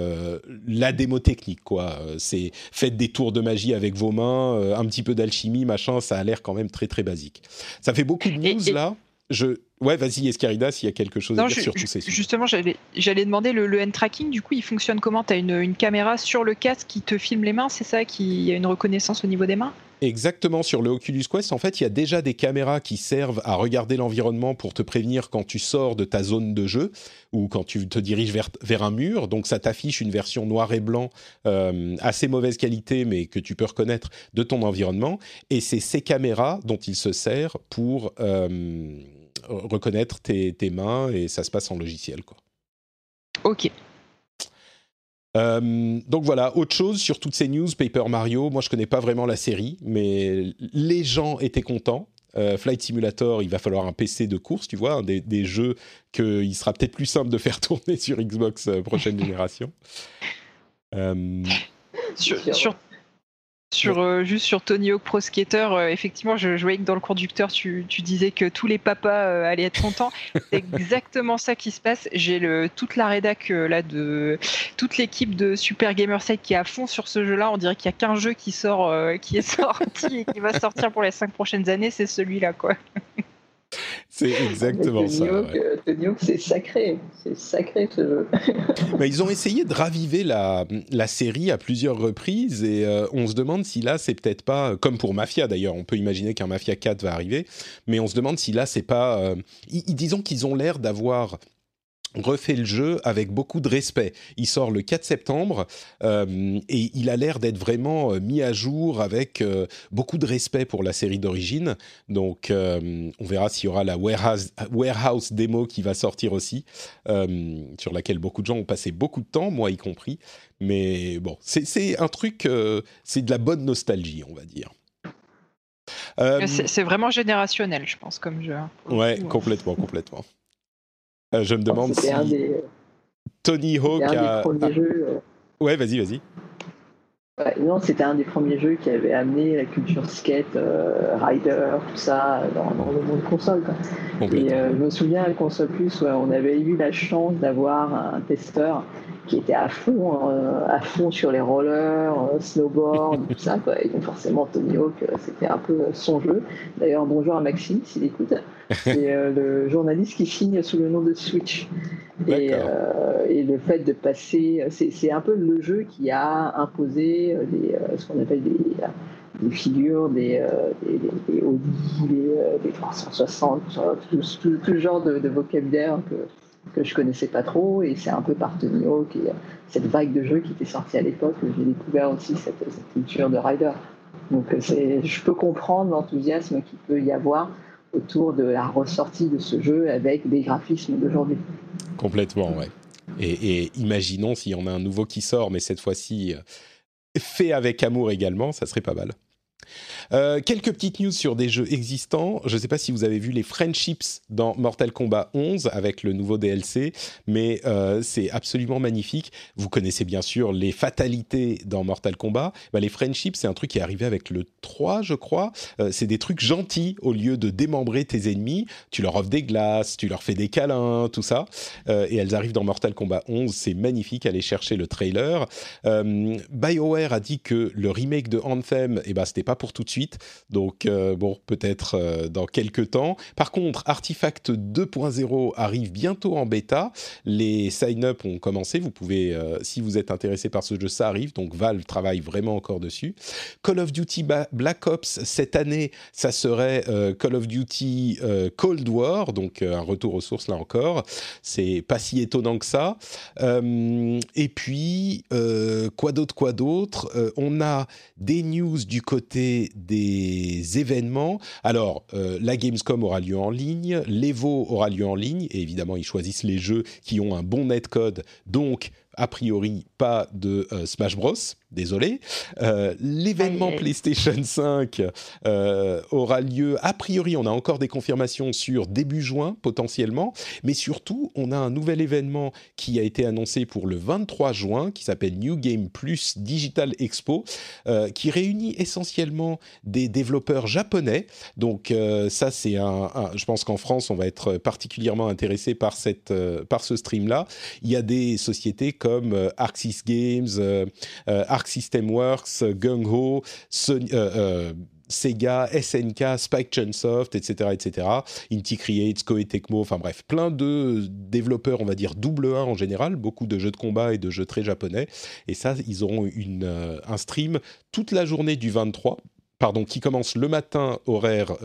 la démo technique, quoi. C'est faites des tours de magie avec vos mains, un petit peu d'alchimie, machin. Ça a l'air quand même très très basique. Ça fait beaucoup de news là. Je Ouais, vas-y, Escarida, s'il y a quelque chose à dire sur tous ces. Justement, j'allais demander le, hand tracking, du coup, il fonctionne comment? Tu as une, caméra sur le casque qui te filme les mains, c'est ça? Qui y a une reconnaissance au niveau des mains? Exactement, sur le Oculus Quest, en fait, il y a déjà des caméras qui servent à regarder l'environnement pour te prévenir quand tu sors de ta zone de jeu ou quand tu te diriges vers, vers un mur. Donc, ça t'affiche une version noir et blanc euh, assez mauvaise qualité, mais que tu peux reconnaître de ton environnement. Et c'est ces caméras dont il se sert pour... Euh, reconnaître tes, mains et ça se passe en logiciel. Quoi. Ok. Euh, donc voilà, autre chose sur toutes ces news, Paper Mario, moi je connais pas vraiment la série, mais les gens étaient contents. Euh, Flight Simulator, il va falloir un PC de course, tu vois, des, des, jeux qu'il sera peut-être plus simple de faire tourner sur Xbox euh, prochaine génération. sur, sur, euh, juste sur Tony Hawk Pro Skater, euh, effectivement, je, voyais que dans le conducteur, tu, disais que tous les papas euh, allaient être contents. C'est exactement ça qui se passe. J'ai le, toute la rédac là de toute l'équipe de Super Gamer Site qui est à fond sur ce jeu-là. On dirait qu'il n'y a qu'un jeu qui sort, qui est sorti et qui va sortir pour les cinq prochaines années, c'est celui-là, quoi. C'est exactement ça. Hawk, c'est sacré. C'est sacré ce jeu. Mais ils ont essayé de raviver la, la série à plusieurs reprises et euh, on se demande si là, c'est peut-être pas, comme pour Mafia d'ailleurs, on peut imaginer qu'un Mafia 4 va arriver, mais on se demande si là, c'est pas. Euh, disons qu'ils ont l'air d'avoir refait le jeu avec beaucoup de respect. Il sort le 4 septembre euh, et il a l'air d'être vraiment euh, mis à jour avec euh, beaucoup de respect pour la série d'origine. Donc on verra s'il y aura la warehouse, warehouse démo qui va sortir aussi, sur laquelle beaucoup de gens ont passé beaucoup de temps, moi y compris. Mais bon, c'est un truc, c'est de la bonne nostalgie, on va dire. c'est vraiment générationnel, je pense, comme jeu. Ouais, complètement, complètement. Euh, je me demande si Tony Hawk a. Euh. Ouais, vas-y, vas-y. non, c'était un des premiers jeux qui avait amené la culture skate, euh, rider, tout ça dans, le monde console. Et je me souviens à console plus, on avait eu la chance d'avoir un testeur qui était à fond, à fond sur les rollers, snowboard, tout ça. Quoi. Et donc forcément, Tony Hawk, c'était un peu son jeu. D'ailleurs, bonjour à Maxime s'il écoute. C'est euh, le journaliste qui signe sous le nom de Switch. Et, euh, et, le fait de passer, c'est un peu le jeu qui a imposé euh, ce qu'on appelle des, des, figures, des, des, des Audi, des, 360, tout, tout, tout, genre de, vocabulaire que, que je connaissais pas trop. Et c'est un peu par Tony Hawk et cette vague de jeux qui était sortie à l'époque que j'ai découvert aussi cette, culture de rider. Donc je peux comprendre l'enthousiasme qu'il peut y avoir autour de la ressortie de ce jeu avec des graphismes d'aujourd'hui. Complètement, ouais. Et, et imaginons s'il y en a un nouveau qui sort, mais cette fois-ci euh, fait avec amour également, ça serait pas mal. Euh, quelques petites news sur des jeux existants. Je ne sais pas si vous avez vu les friendships dans Mortal Kombat 11 avec le nouveau DLC, mais euh, c'est absolument magnifique. Vous connaissez bien sûr les fatalités dans Mortal Kombat. Bah, les friendships, c'est un truc qui est arrivé avec le 3, je crois. Euh, c'est des trucs gentils au lieu de démembrer tes ennemis. Tu leur offres des glaces, tu leur fais des câlins, tout ça. et elles arrivent dans Mortal Kombat 11. C'est magnifique. Allez chercher le trailer. BioWare a dit que le remake de Anthem, eh ben, c'était pas pour tout de suite. Donc, euh, bon, peut-être euh, dans quelques temps. Par contre, Artifact 2.0 arrive bientôt en bêta. Les sign-up ont commencé. Vous pouvez, euh, si vous êtes intéressé par ce jeu, ça arrive. Donc, Valve travaille vraiment encore dessus. Call of Duty Black Ops, cette année, ça serait Call of Duty Cold War. Donc, un retour aux sources là encore. C'est pas si étonnant que ça. et puis, quoi d'autre, quoi d'autre? On a des news du côté des événements. Alors, euh, la Gamescom aura lieu en ligne, l'Evo aura lieu en ligne, et évidemment, ils choisissent les jeux qui ont un bon netcode, donc a priori pas de Smash Bros. Désolé. L'événement PlayStation 5 aura lieu, a priori, on a encore des confirmations sur début juin potentiellement, mais surtout, on a un nouvel événement qui a été annoncé pour le 23 juin, qui s'appelle New Game Plus Digital Expo, qui réunit essentiellement des développeurs japonais. Donc ça, c'est un, je pense qu'en France, on va être particulièrement intéressé par cette, par ce stream-là. Il y a des sociétés comme euh, Arc Sys Games, euh, euh, Arc System Works, Gung Ho, Sega, SNK, Spike Chunsoft, etc., etc., Inti Creates, Koei Tecmo, enfin bref, plein de développeurs, on va dire double A en général, beaucoup de jeux de combat et de jeux très japonais. Et ça, ils auront une, un stream toute la journée du 23, pardon, qui commence le matin horaire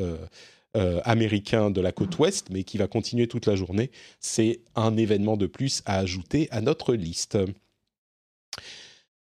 américain de la côte ouest, mais qui va continuer toute la journée. C'est un événement de plus à ajouter à notre liste.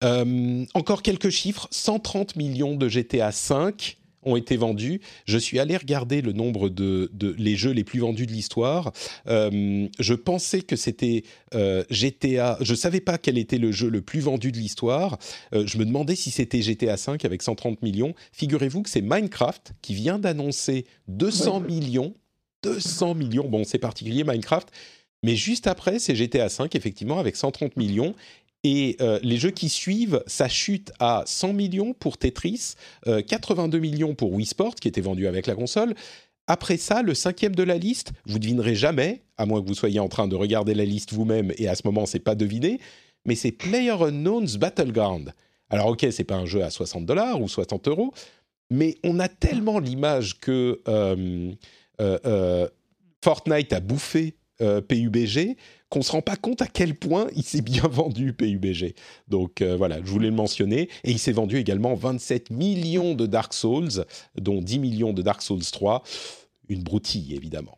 Euh, encore quelques chiffres 130 millions de GTA 5 ont été vendus. Je suis allé regarder le nombre de, les jeux les plus vendus de l'histoire. Euh, je pensais que c'était euh, GTA. Je savais pas quel était le jeu le plus vendu de l'histoire. Euh, je me demandais si c'était GTA 5 avec 130 millions. Figurez-vous que c'est Minecraft qui vient d'annoncer 200 millions. 200 millions. Bon, c'est particulier Minecraft. Mais juste après, c'est GTA 5, effectivement, avec 130 millions. Et euh, les jeux qui suivent, ça chute à 100 millions pour Tetris, 82 euh, millions pour Wii Sport, qui était vendu avec la console. Après ça, le cinquième de la liste, vous devinerez jamais, à moins que vous soyez en train de regarder la liste vous-même, et à ce moment, c'est pas deviné, mais c'est Player Unknown's Battleground. Alors ok, c'est pas un jeu à 60 dollars ou 60 euros, mais on a tellement l'image que euh, Fortnite a bouffé PUBG qu'on se rend pas compte à quel point il s'est bien vendu PUBG. Donc euh, voilà, je voulais le mentionner. Et il s'est vendu également 27 millions de Dark Souls, dont 10 millions de Dark Souls 3. Une broutille, évidemment.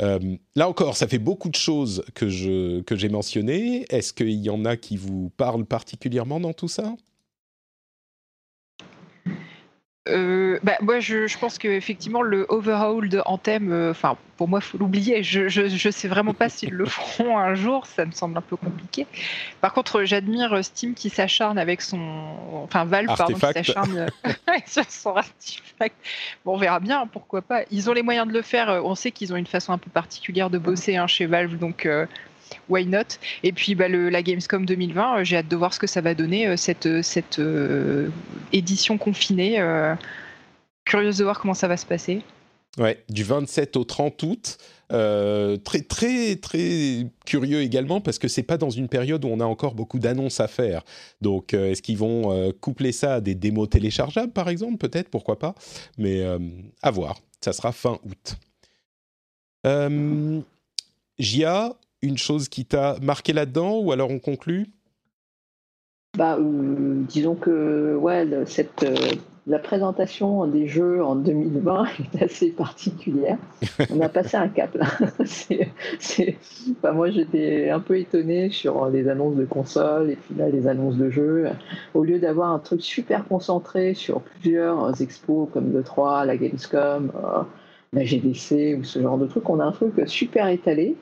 Euh, là encore, ça fait beaucoup de choses que, que j'ai mentionnées. Est-ce qu'il y en a qui vous parlent particulièrement dans tout ça? Euh, bah, moi, je, je pense qu'effectivement, le overhaul de Anthem, euh, pour moi, il faut l'oublier. Je, je, sais vraiment pas s'ils le feront un jour, ça me semble un peu compliqué. Par contre, j'admire Steam qui s'acharne avec son. Enfin, Valve, pardon, qui s'acharne sur son artefact. Bon, on verra bien, pourquoi pas. Ils ont les moyens de le faire. On sait qu'ils ont une façon un peu particulière de bosser hein, chez Valve, donc. Euh, why not? Et puis bah, la Gamescom 2020, euh, j'ai hâte de voir ce que ça va donner, euh, cette, euh, cette édition confinée. curieuse de voir comment ça va se passer. Ouais, du 27 au 30 août. très très très curieux également parce que c'est pas dans une période où on a encore beaucoup d'annonces à faire. Donc est-ce qu'ils vont coupler ça à des démos téléchargeables par exemple? Peut-être, pourquoi pas Mais à voir. Ça sera fin août. Gia, une chose qui t'a marqué là-dedans ou alors on conclut? Bah, euh, disons que ouais, cette, euh, la présentation des jeux en 2020 est assez particulière. On a passé un cap là. Bah, moi j'étais un peu étonné sur les annonces de consoles et puis là les annonces de jeux. Au lieu d'avoir un truc super concentré sur plusieurs expos comme le 3, la Gamescom, euh, la GDC ou ce genre de truc, on a un truc super étalé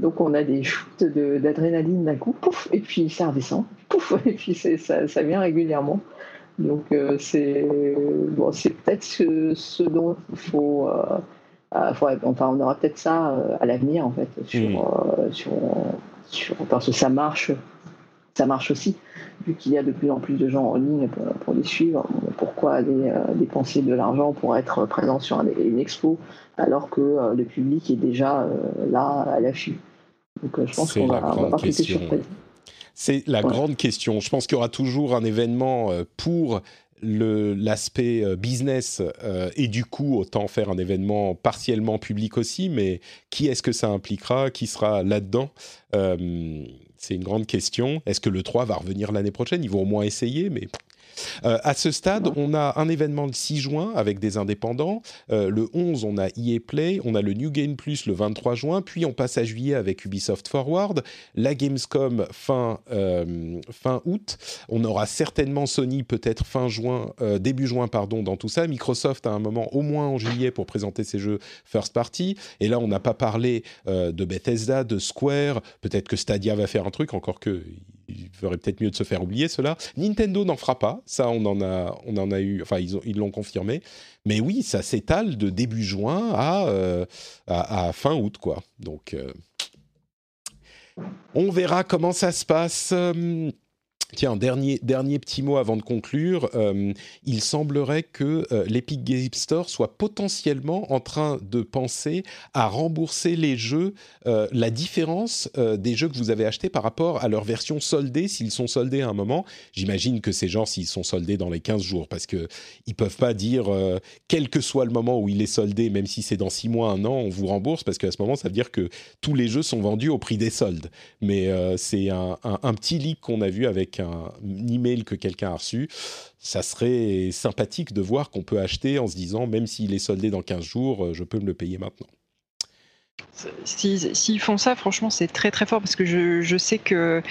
donc on a des shoots d'adrénaline d'un coup, pouf, et puis ça redescend, pouf, et puis ça, ça vient régulièrement. Donc euh, c'est bon, c'est peut-être ce, dont il faut, euh, euh, enfin on aura peut-être ça à l'avenir en fait sur, mm. sur, sur, parce que ça marche, ça marche aussi vu qu'il y a de plus en plus de gens en ligne pour, les suivre. Pourquoi aller dépenser de l'argent pour être présent sur une expo alors que le public est déjà là à l'affût? Donc euh, je pense qu'on va, va pas surprise. C'est la grande question. Je pense qu'il y aura toujours un événement euh, pour l'aspect euh, business et du coup autant faire un événement partiellement public aussi, mais qui est-ce que ça impliquera? Qui sera là-dedans? C'est une grande question. Est-ce que le 3 va revenir l'année prochaine? Ils vont au moins essayer, mais Euh, à ce stade, on a un événement le 6 juin avec des indépendants. Euh, le 11, on a EA Play. On a le New Game Plus le 23 juin. Puis on passe à juillet avec Ubisoft Forward. La Gamescom fin, euh, fin août. On aura certainement Sony peut-être fin juin, début juin, pardon, dans tout ça. Microsoft à un moment au moins en juillet pour présenter ses jeux first party. Et là, on n'a pas parlé de Bethesda, de Square. Peut-être que Stadia va faire un truc, encore que il ferait peut-être mieux de se faire oublier cela. Nintendo n'en fera pas, ça on en a, on en a eu, enfin ils l'ont confirmé. Mais oui, ça s'étale de début juin à, euh, à, fin août, quoi. Donc, euh, on verra comment ça se passe. Tiens, dernier, dernier petit mot avant de conclure. Euh, il semblerait que euh, l'Epic Game Store soit potentiellement en train de penser à rembourser les jeux, euh, la différence des jeux que vous avez achetés par rapport à leur version soldée, s'ils sont soldés à un moment. J'imagine que ces gens, s'ils sont soldés dans les 15 jours, parce qu'ils ne peuvent pas dire, quel que soit le moment où il est soldé, même si c'est dans 6 mois, un an, on vous rembourse, parce qu'à ce moment, ça veut dire que tous les jeux sont vendus au prix des soldes. Mais c'est un, un petit leak qu'on a vu avec un, email que quelqu'un a reçu, ça serait sympathique de voir qu'on peut acheter en se disant, même s'il est soldé dans 15 jours, euh, je peux me le payer maintenant. S'ils font ça, franchement, c'est très très fort parce que je, sais que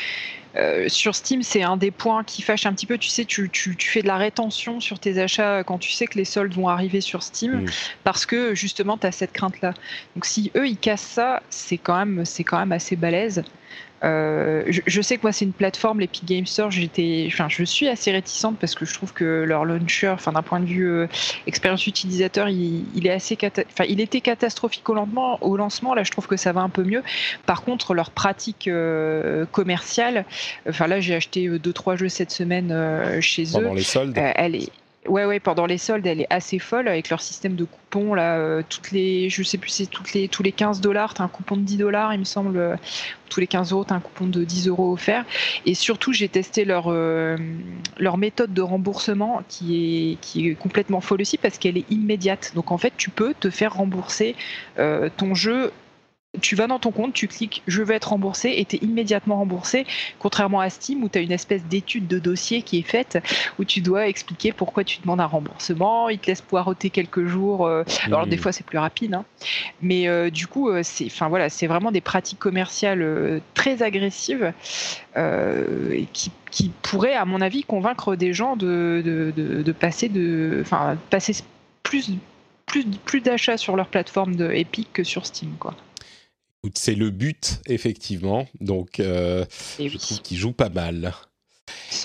euh, sur Steam, c'est un des points qui fâche un petit peu. Tu sais, tu, fais de la rétention sur tes achats quand tu sais que les soldes vont arriver sur Steam mm. parce que justement, tu as cette crainte-là. Donc, si eux, ils cassent ça, c'est quand, même, quand même assez balèze. Euh, je, sais que moi c'est une plateforme, l'Epic Game Store, j'étais, enfin, je suis assez réticente parce que je trouve que leur launcher, enfin d'un point de vue euh, expérience utilisateur, il, est assez, enfin, il était catastrophique au lancement. Au lancement, là, je trouve que ça va un peu mieux. Par contre, leur pratique euh, commerciale, enfin là, j'ai acheté deux trois jeux cette semaine chez eux. Pendant les soldes. elle est Ouais, ouais, pendant les soldes, elle est assez folle avec leur système de coupons. Là, euh, toutes les, je sais plus, c'est toutes les, tous les 15 dollars, tu as un coupon de 10 dollars, il me semble. Euh, tous les 15 euros, tu as un coupon de 10 euros offert. Et surtout, j'ai testé leur, euh, leur méthode de remboursement qui est, qui est complètement folle aussi parce qu'elle est immédiate. Donc en fait, tu peux te faire rembourser ton jeu tu vas dans ton compte, tu cliques je veux être remboursé et tu es immédiatement remboursé, contrairement à Steam où tu as une espèce d'étude de dossier qui est faite où tu dois expliquer pourquoi tu demandes un remboursement, il te laisse poireauter quelques jours, euh, alors des fois c'est plus rapide, hein. mais euh, du coup euh, c'est enfin, voilà, vraiment des pratiques commerciales très agressives qui, qui, pourraient à mon avis convaincre des gens de, de, passer, de, enfin, passer plus, plus, plus d'achats sur leur plateforme de Epic que sur Steam. Quoi. C'est le but, effectivement. Donc, euh, je trouve qu'il joue pas mal.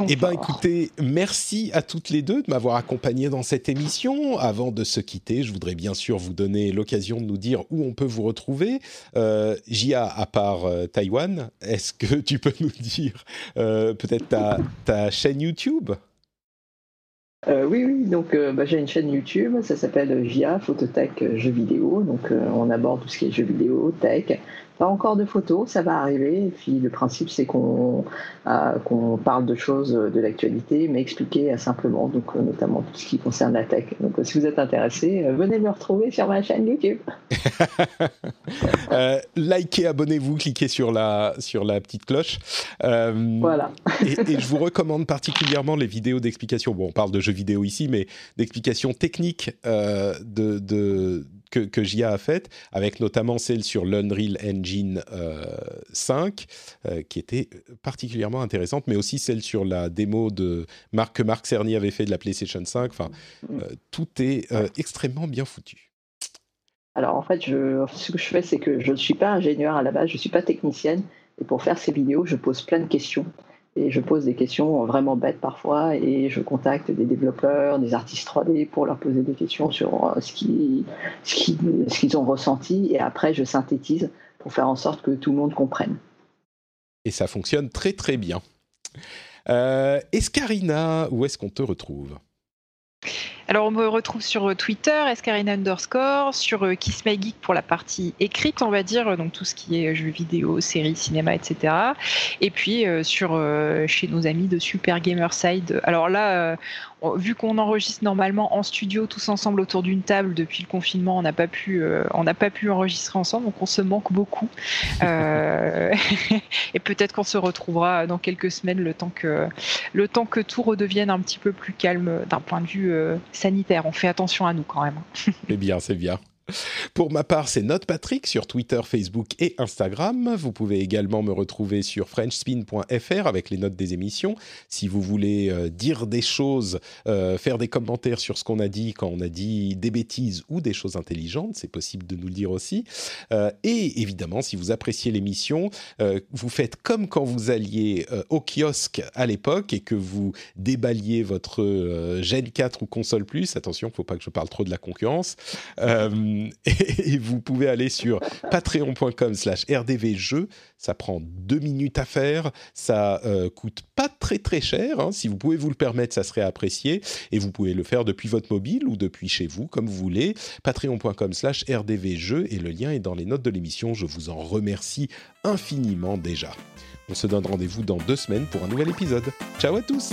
Eh bien, écoutez, merci à toutes les deux de m'avoir accompagné dans cette émission. Avant de se quitter, je voudrais bien sûr vous donner l'occasion de nous dire où on peut vous retrouver. Euh, Jia, à part euh, Taïwan, est-ce que tu peux nous dire euh, peut-être ta, ta chaîne YouTube? Euh, oui, oui, donc euh, bah, j'ai une chaîne YouTube, ça s'appelle VIA Phototech Jeux vidéo. Donc euh, on aborde tout ce qui est jeux vidéo, tech, pas encore de photos, ça va arriver. Et puis le principe, c'est qu'on euh, qu'on parle de choses de l'actualité, mais expliqué simplement, donc euh, notamment tout ce qui concerne la tech. Donc euh, si vous êtes intéressé, venez me retrouver sur ma chaîne YouTube. likez, abonnez-vous, cliquez sur la, sur la petite cloche. voilà. et, et, je vous recommande particulièrement les vidéos d'explication. Bon, on parle de jeux vidéo ici, mais d'explications techniques de, de que, que JIA a faites, avec notamment celle sur l'Unreal Engine 5, euh, euh, qui était particulièrement intéressante, mais aussi celle sur la démo de Marc, que Marc Cerny avait fait de la PlayStation 5. Enfin, euh, tout est extrêmement bien foutu. Alors en fait, je, ce que je fais, c'est que je ne suis pas ingénieur à la base, je ne suis pas technicienne, et pour faire ces vidéos, je pose plein de questions et je pose des questions vraiment bêtes parfois et je contacte des développeurs, des artistes 3D pour leur poser des questions sur euh, ce qu'ils ont ressenti et après je synthétise pour faire en sorte que tout le monde comprenne. Et ça fonctionne très très bien. Euh, Escarina, où est-ce qu'on te retrouve? Alors on me retrouve sur Twitter, escarina underscore, sur Kiss My Geek pour la partie écrite, on va dire, donc tout ce qui est jeux vidéo, séries, cinéma, etc. Et puis sur chez nos amis de Super Gamerside. Alors là, vu qu'on enregistre normalement en studio tous ensemble autour d'une table depuis le confinement, on n'a pas pu, euh, on n'a pas pu enregistrer ensemble, donc on se manque beaucoup. Euh, et peut-être qu'on se retrouvera dans quelques semaines, le temps que le temps que tout redevienne un petit peu plus calme d'un point de vue euh, sanitaire. On fait attention à nous quand même. C'est bien, c'est bien. Pour ma part, c'est Note Patrick sur Twitter, Facebook et Instagram. Vous pouvez également me retrouver sur frenchspin.fr avec les notes des émissions. Si vous voulez euh, dire des choses, euh, faire des commentaires sur ce qu'on a dit quand on a dit des bêtises ou des choses intelligentes, c'est possible de nous le dire aussi. Euh, et évidemment, si vous appréciez l'émission, vous faites comme quand vous alliez au kiosque à l'époque et que vous déballiez votre Gen 4 ou console plus. Attention, il ne faut pas que je parle trop de la concurrence. et, vous pouvez aller sur patreon.com slash rdvjeux. Ça prend deux minutes à faire. Ça euh, coûte pas très très cher. Hein. Si vous pouvez vous le permettre, ça serait apprécié. Et vous pouvez le faire depuis votre mobile ou depuis chez vous, comme vous voulez. Patreon.com slash rdvjeux. Et le lien est dans les notes de l'émission. Je vous en remercie infiniment déjà. On se donne rendez-vous dans deux semaines pour un nouvel épisode. Ciao à tous